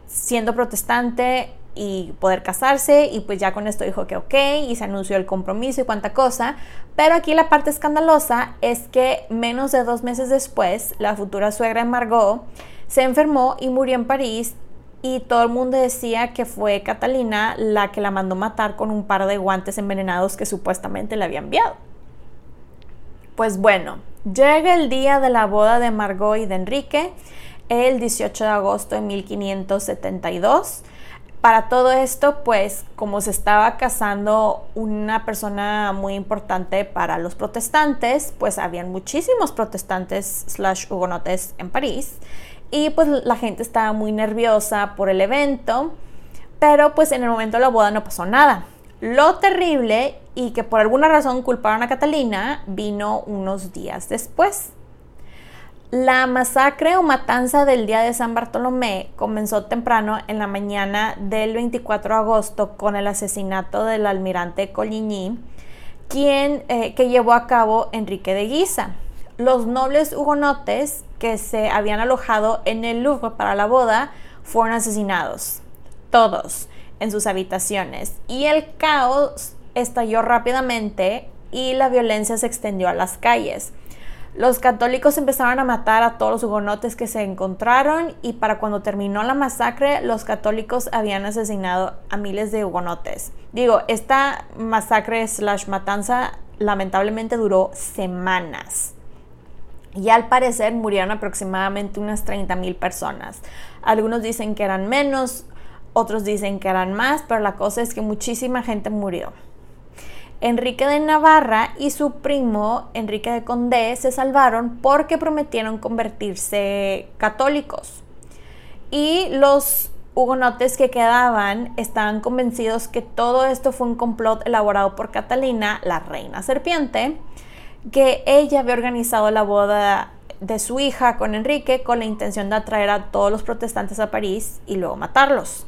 siendo protestante y poder casarse y pues ya con esto dijo que ok y se anunció el compromiso y cuánta cosa. Pero aquí la parte escandalosa es que menos de dos meses después la futura suegra de Margot se enfermó y murió en París y todo el mundo decía que fue Catalina la que la mandó matar con un par de guantes envenenados que supuestamente le había enviado. Pues bueno, llega el día de la boda de Margot y de Enrique, el 18 de agosto de 1572 para todo esto, pues como se estaba casando una persona muy importante para los protestantes, pues habían muchísimos protestantes slash hugonotes en París y pues la gente estaba muy nerviosa por el evento, pero pues en el momento de la boda no pasó nada. Lo terrible y que por alguna razón culparon a Catalina vino unos días después. La masacre o matanza del día de San Bartolomé comenzó temprano en la mañana del 24 de agosto con el asesinato del almirante Coligny, quien, eh, que llevó a cabo Enrique de Guisa. Los nobles hugonotes que se habían alojado en el Louvre para la boda fueron asesinados, todos, en sus habitaciones. Y el caos estalló rápidamente y la violencia se extendió a las calles. Los católicos empezaron a matar a todos los hugonotes que se encontraron y para cuando terminó la masacre los católicos habían asesinado a miles de hugonotes. Digo, esta masacre slash matanza lamentablemente duró semanas. Y al parecer murieron aproximadamente unas 30 mil personas. Algunos dicen que eran menos, otros dicen que eran más, pero la cosa es que muchísima gente murió. Enrique de Navarra y su primo Enrique de Condé se salvaron porque prometieron convertirse católicos. Y los hugonotes que quedaban estaban convencidos que todo esto fue un complot elaborado por Catalina, la reina serpiente, que ella había organizado la boda de su hija con Enrique con la intención de atraer a todos los protestantes a París y luego matarlos.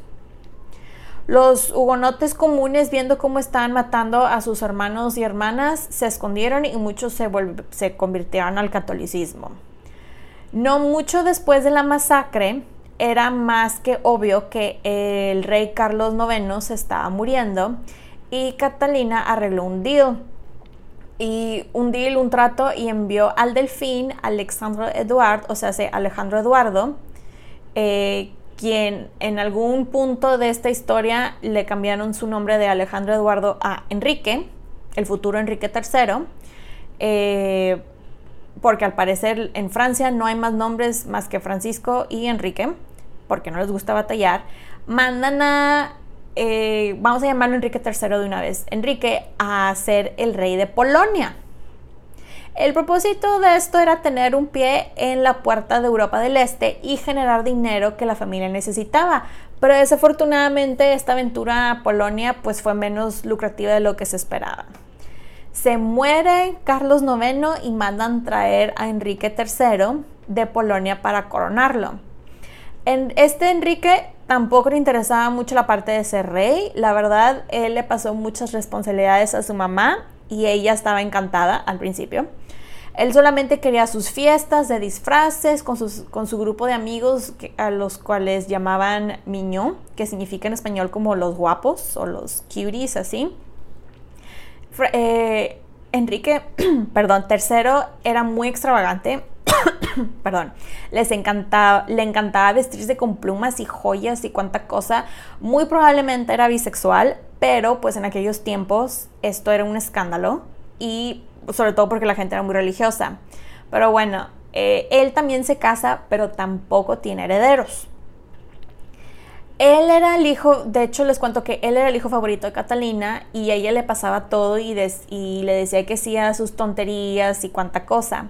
Los hugonotes comunes, viendo cómo estaban matando a sus hermanos y hermanas, se escondieron y muchos se, se convirtieron al catolicismo. No mucho después de la masacre, era más que obvio que el rey Carlos IX se estaba muriendo y Catalina arregló un deal. Y un un trato, y envió al delfín Alexandro Eduardo, o sea, Alejandro Eduardo, eh, quien en algún punto de esta historia le cambiaron su nombre de Alejandro Eduardo a Enrique, el futuro Enrique III, eh, porque al parecer en Francia no hay más nombres más que Francisco y Enrique, porque no les gusta batallar, mandan a, eh, vamos a llamarlo Enrique III de una vez, Enrique a ser el rey de Polonia. El propósito de esto era tener un pie en la puerta de Europa del Este y generar dinero que la familia necesitaba. Pero desafortunadamente esta aventura a Polonia pues fue menos lucrativa de lo que se esperaba. Se muere Carlos IX y mandan traer a Enrique III de Polonia para coronarlo. En este Enrique tampoco le interesaba mucho la parte de ser rey. La verdad, él le pasó muchas responsabilidades a su mamá y ella estaba encantada al principio. Él solamente quería sus fiestas de disfraces con, su grupo de amigos a los cuales llamaban miño, que significa en español como los guapos o los cuties, así. Eh, Enrique, perdón, tercero era muy extravagante. perdón, les encantaba, le encantaba vestirse con plumas y joyas y cuánta cosa. Muy probablemente era bisexual, pero pues en aquellos tiempos esto era un escándalo y sobre todo porque la gente era muy religiosa. Pero bueno, eh, él también se casa, pero tampoco tiene herederos. Él era el hijo, de hecho les cuento que él era el hijo favorito de Catalina y a ella le pasaba todo y, y le decía que hacía sus tonterías y cuánta cosa.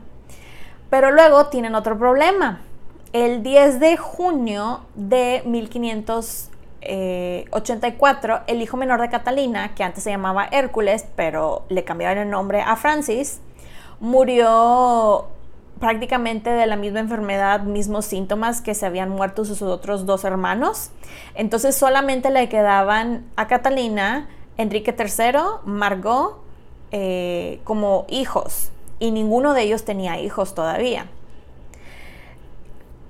Pero luego tienen otro problema. El 10 de junio de 1500 84, eh, el hijo menor de Catalina, que antes se llamaba Hércules, pero le cambiaron el nombre a Francis, murió prácticamente de la misma enfermedad, mismos síntomas que se habían muerto sus otros dos hermanos. Entonces solamente le quedaban a Catalina, Enrique III, Margot, eh, como hijos. Y ninguno de ellos tenía hijos todavía.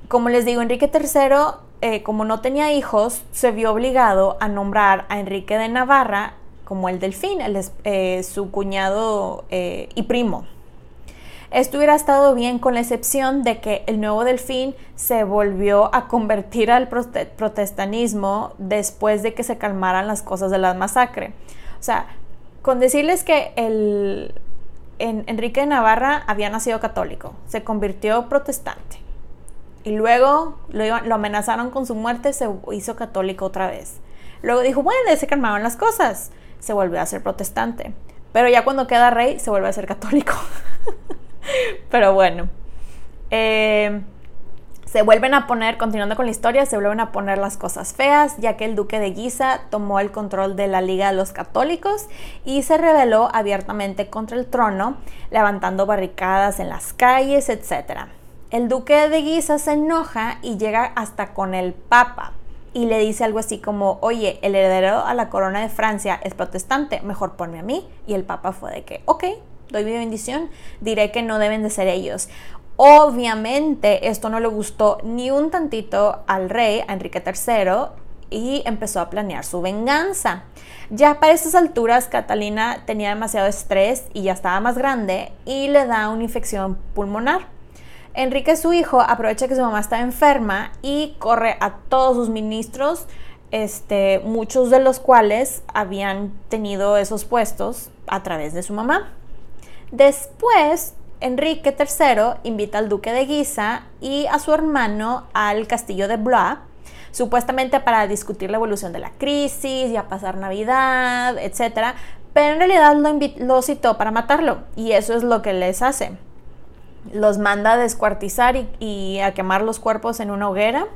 Como les digo, Enrique III eh, como no tenía hijos, se vio obligado a nombrar a Enrique de Navarra como el delfín, eh, su cuñado eh, y primo. Esto hubiera estado bien con la excepción de que el nuevo delfín se volvió a convertir al protestanismo después de que se calmaran las cosas de la masacre. O sea, con decirles que el, Enrique de Navarra había nacido católico, se convirtió protestante y luego lo, amenazaron con su muerte, se hizo católico otra vez. Luego dijo, bueno, se calmaron las cosas, se volvió a ser protestante. Pero ya cuando queda rey, se vuelve a ser católico. Pero bueno. Eh, se vuelven a poner, continuando con la historia, se vuelven a poner las cosas feas, ya que el duque de Guisa tomó el control de la Liga de los Católicos y se rebeló abiertamente contra el trono, levantando barricadas en las calles, etc. El duque de Guisa se enoja y llega hasta con el papa y le dice algo así como, oye, el heredero a la corona de Francia es protestante, mejor ponme a mí. Y el papa fue de que, ok, doy mi bendición, diré que no deben de ser ellos. Obviamente esto no le gustó ni un tantito al rey, a Enrique III, y empezó a planear su venganza. Ya para esas alturas Catalina tenía demasiado estrés y ya estaba más grande y le da una infección pulmonar. Enrique, su hijo, aprovecha que su mamá está enferma y corre a todos sus ministros, este, muchos de los cuales habían tenido esos puestos a través de su mamá. Después, Enrique III invita al duque de Guisa y a su hermano al castillo de Blois, supuestamente para discutir la evolución de la crisis y a pasar Navidad, etc. Pero en realidad lo, lo citó para matarlo y eso es lo que les hace los manda a descuartizar y, a quemar los cuerpos en una hoguera.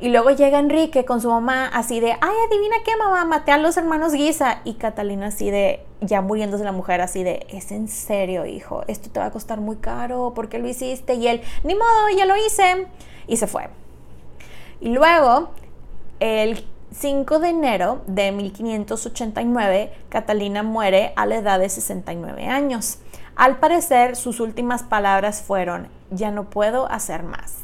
Y luego llega Enrique con su mamá así de, ay, adivina qué mamá, maté a los hermanos Guisa. Y Catalina así de, ya muriéndose la mujer así de, es en serio, hijo, esto te va a costar muy caro, ¿por qué lo hiciste? Y él, ni modo, ya lo hice. Y se fue. Y luego, el 5 de enero de 1589, Catalina muere a la edad de 69 años. Al parecer, sus últimas palabras fueron, ya no puedo hacer más.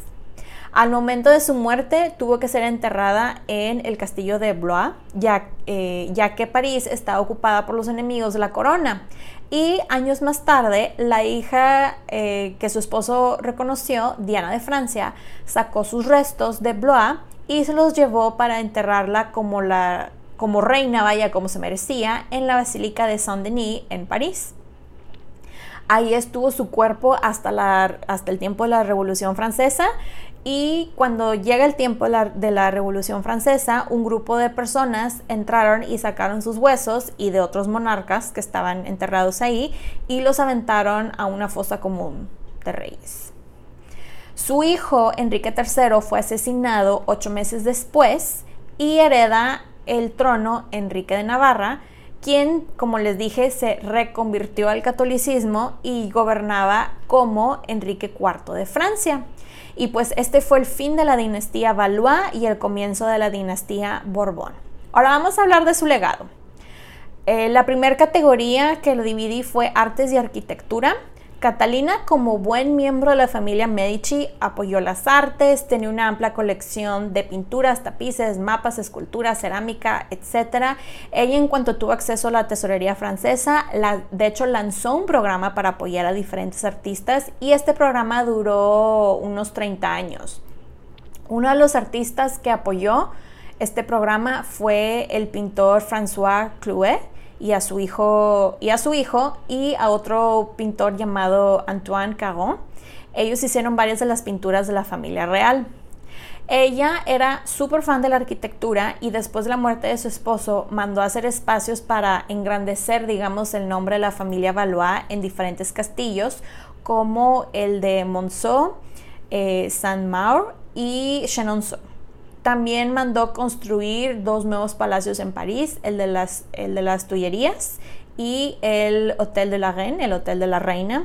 Al momento de su muerte, tuvo que ser enterrada en el castillo de Blois, ya, eh, ya que París está ocupada por los enemigos de la corona. Y años más tarde, la hija eh, que su esposo reconoció, Diana de Francia, sacó sus restos de Blois y se los llevó para enterrarla como, la, como reina, vaya como se merecía, en la Basílica de Saint-Denis en París. Ahí estuvo su cuerpo hasta, la, hasta el tiempo de la Revolución Francesa y cuando llega el tiempo de la, de la, Revolución Francesa, un grupo de personas entraron y sacaron sus huesos y de otros monarcas que estaban enterrados ahí y los aventaron a una fosa común de reyes. Su hijo, Enrique III, fue asesinado ocho meses después y hereda el trono Enrique de Navarra, quien, como les dije, se reconvirtió al catolicismo y gobernaba como Enrique IV de Francia. Y pues este fue el fin de la dinastía Valois y el comienzo de la dinastía Borbón. Ahora vamos a hablar de su legado. Eh, la primera categoría que lo dividí fue artes y arquitectura. Catalina, como buen miembro de la familia Medici, apoyó las artes, tenía una amplia colección de pinturas, tapices, mapas, esculturas, cerámica, etc. Ella, en cuanto tuvo acceso a la tesorería francesa, de hecho lanzó un programa para apoyar a diferentes artistas y este programa duró unos 30 años. Uno de los artistas que apoyó este programa fue el pintor François Clouet y a su hijo y a su hijo y a otro pintor llamado Antoine Caron. Ellos hicieron varias de las pinturas de la familia real. Ella era súper fan de la arquitectura y después de la muerte de su esposo mandó a hacer espacios para engrandecer, digamos, el nombre de la familia Valois en diferentes castillos, como el de Monceau, eh, Saint-Maur y Chenonceau. También mandó construir dos nuevos palacios en París, el de las, el de las Tullerías y el Hotel de la Reine, el Hotel de la Reina.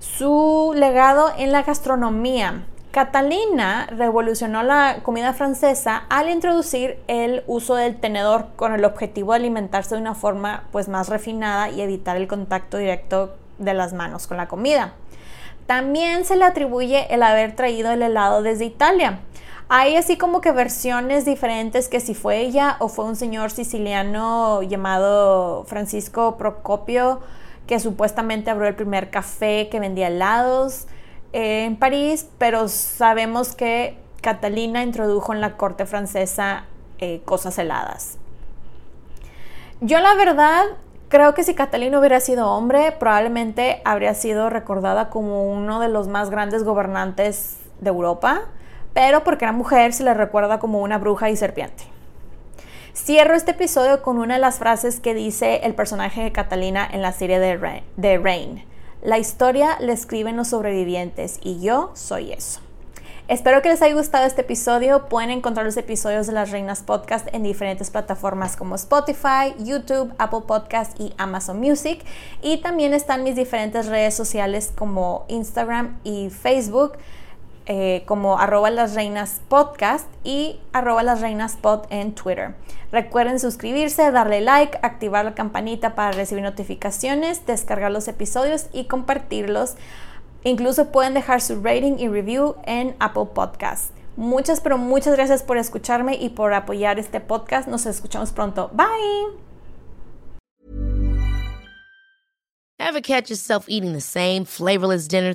Su legado en la gastronomía. Catalina revolucionó la comida francesa al introducir el uso del tenedor con el objetivo de alimentarse de una forma pues más refinada y evitar el contacto directo de las manos con la comida. También se le atribuye el haber traído el helado desde Italia. Hay así como que versiones diferentes que si fue ella o fue un señor siciliano llamado Francisco Procopio que supuestamente abrió el primer café que vendía helados en París, pero sabemos que Catalina introdujo en la corte francesa eh, cosas heladas. Yo la verdad creo que si Catalina hubiera sido hombre, probablemente habría sido recordada como uno de los más grandes gobernantes de Europa pero porque era mujer se le recuerda como una bruja y serpiente. Cierro este episodio con una de las frases que dice el personaje de Catalina en la serie de Rain. La historia la escriben los sobrevivientes y yo soy eso. Espero que les haya gustado este episodio. Pueden encontrar los episodios de Las Reinas Podcast en diferentes plataformas como Spotify, YouTube, Apple Podcast y Amazon Music. Y también están mis diferentes redes sociales como Instagram y Facebook. Eh, como arroba las reinas podcast y arroba las reinas pod en Twitter. Recuerden suscribirse, darle like, activar la campanita para recibir notificaciones, descargar los episodios y compartirlos. Incluso pueden dejar su rating y review en Apple Podcast. Muchas, pero muchas gracias por escucharme y por apoyar este podcast. Nos escuchamos pronto. Bye. Flavorless dinner?